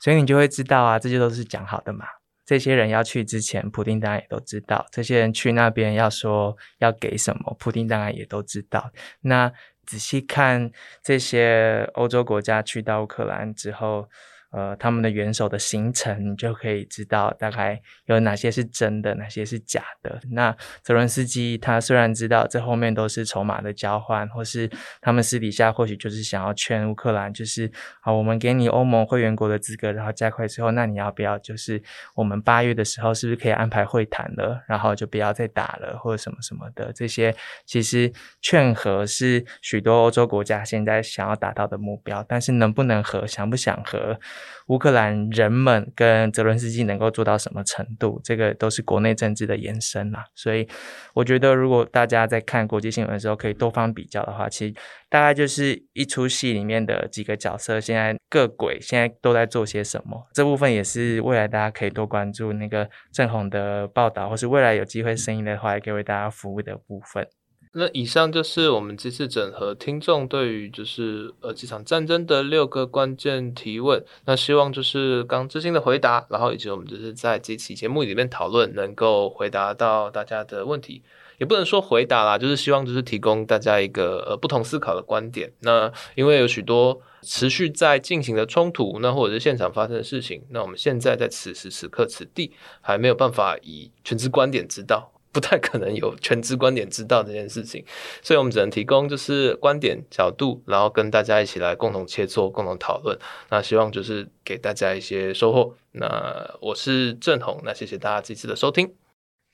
Speaker 2: 所以你就会知道啊，这些都是讲好的嘛。这些人要去之前，普丁当然也都知道。这些人去那边要说要给什么，普丁当然也都知道。那仔细看这些欧洲国家去到乌克兰之后。呃，他们的元首的行程，你就可以知道大概有哪些是真的，哪些是假的。那泽伦斯基他虽然知道这后面都是筹码的交换，或是他们私底下或许就是想要劝乌克兰，就是好，我们给你欧盟会员国的资格，然后加快之后，那你要不要就是我们八月的时候是不是可以安排会谈了，然后就不要再打了，或者什么什么的这些，其实劝和是许多欧洲国家现在想要达到的目标，但是能不能和，想不想和？乌克兰人们跟泽伦斯基能够做到什么程度，这个都是国内政治的延伸啦。所以，我觉得如果大家在看国际新闻的时候，可以多方比较的话，其实大概就是一出戏里面的几个角色，现在各轨现在都在做些什么。这部分也是未来大家可以多关注那个正红的报道，或是未来有机会声音的话，也可以为大家服务的部分。
Speaker 1: 那以上就是我们这次整合听众对于就是呃这场战争的六个关键提问。那希望就是刚知心的回答，然后以及我们就是在这期节目里面讨论，能够回答到大家的问题。也不能说回答啦，就是希望就是提供大家一个呃不同思考的观点。那因为有许多持续在进行的冲突，那或者是现场发生的事情，那我们现在在此时此刻此地还没有办法以全知观点知道。不太可能有全知观点知道这件事情，所以我们只能提供就是观点角度，然后跟大家一起来共同切磋、共同讨论。那希望就是给大家一些收获。那我是郑红，那谢谢大家这次的收听。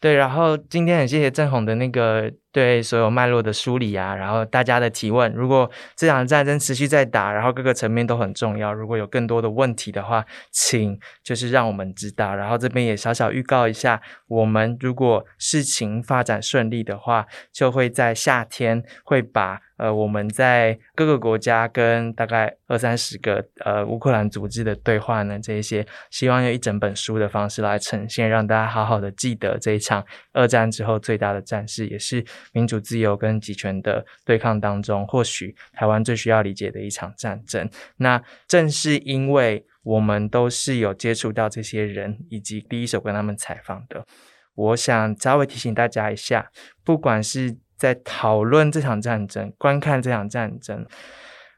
Speaker 2: 对，然后今天很谢谢郑红的那个。对所有脉络的梳理啊，然后大家的提问，如果这场战争持续在打，然后各个层面都很重要，如果有更多的问题的话，请就是让我们知道。然后这边也小小预告一下，我们如果事情发展顺利的话，就会在夏天会把呃我们在各个国家跟大概二三十个呃乌克兰组织的对话呢，这一些希望用一整本书的方式来呈现，让大家好好的记得这一场二战之后最大的战事，也是。民主自由跟集权的对抗当中，或许台湾最需要理解的一场战争。那正是因为我们都是有接触到这些人，以及第一手跟他们采访的，我想稍微提醒大家一下：不管是在讨论这场战争、观看这场战争，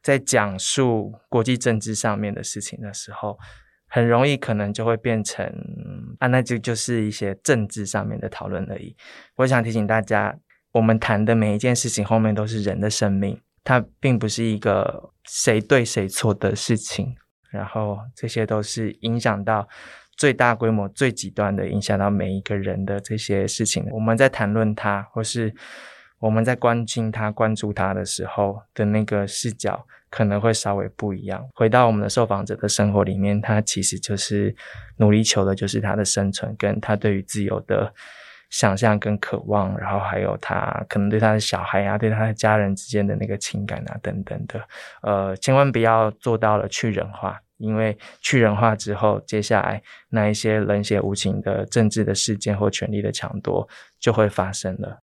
Speaker 2: 在讲述国际政治上面的事情的时候，很容易可能就会变成啊，那就就是一些政治上面的讨论而已。我想提醒大家。我们谈的每一件事情后面都是人的生命，它并不是一个谁对谁错的事情。然后这些都是影响到最大规模、最极端的影响到每一个人的这些事情。我们在谈论它，或是我们在关心他、关注他的时候的那个视角，可能会稍微不一样。回到我们的受访者的生活里面，他其实就是努力求的就是他的生存，跟他对于自由的。想象跟渴望，然后还有他可能对他的小孩啊，对他的家人之间的那个情感啊，等等的，呃，千万不要做到了去人化，因为去人化之后，接下来那一些冷血无情的政治的事件或权力的抢夺就会发生了。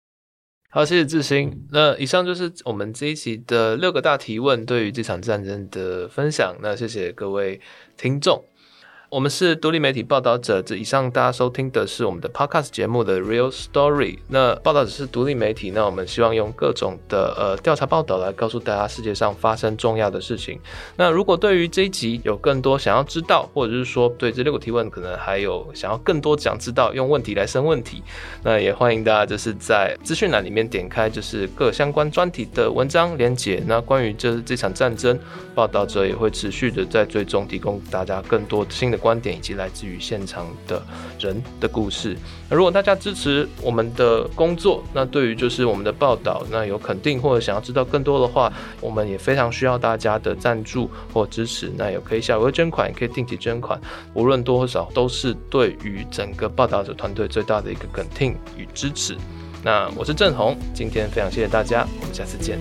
Speaker 1: 好，谢谢志兴。那以上就是我们这一期的六个大提问对于这场战争的分享。那谢谢各位听众。我们是独立媒体报道者，这以上大家收听的是我们的 podcast 节目的 Real Story。那报道者是独立媒体，那我们希望用各种的呃调查报道来告诉大家世界上发生重要的事情。那如果对于这一集有更多想要知道，或者是说对这六个提问可能还有想要更多想知道，用问题来生问题，那也欢迎大家就是在资讯栏里面点开就是各相关专题的文章连结。那关于这这场战争，报道者也会持续的在追踪，提供大家更多新的。观点，以及来自于现场的人的故事。那如果大家支持我们的工作，那对于就是我们的报道，那有肯定或者想要知道更多的话，我们也非常需要大家的赞助或支持。那也可以小额捐款，也可以定期捐款，无论多或少，都是对于整个报道者团队最大的一个肯定与支持。那我是郑红，今天非常谢谢大家，我们下次见。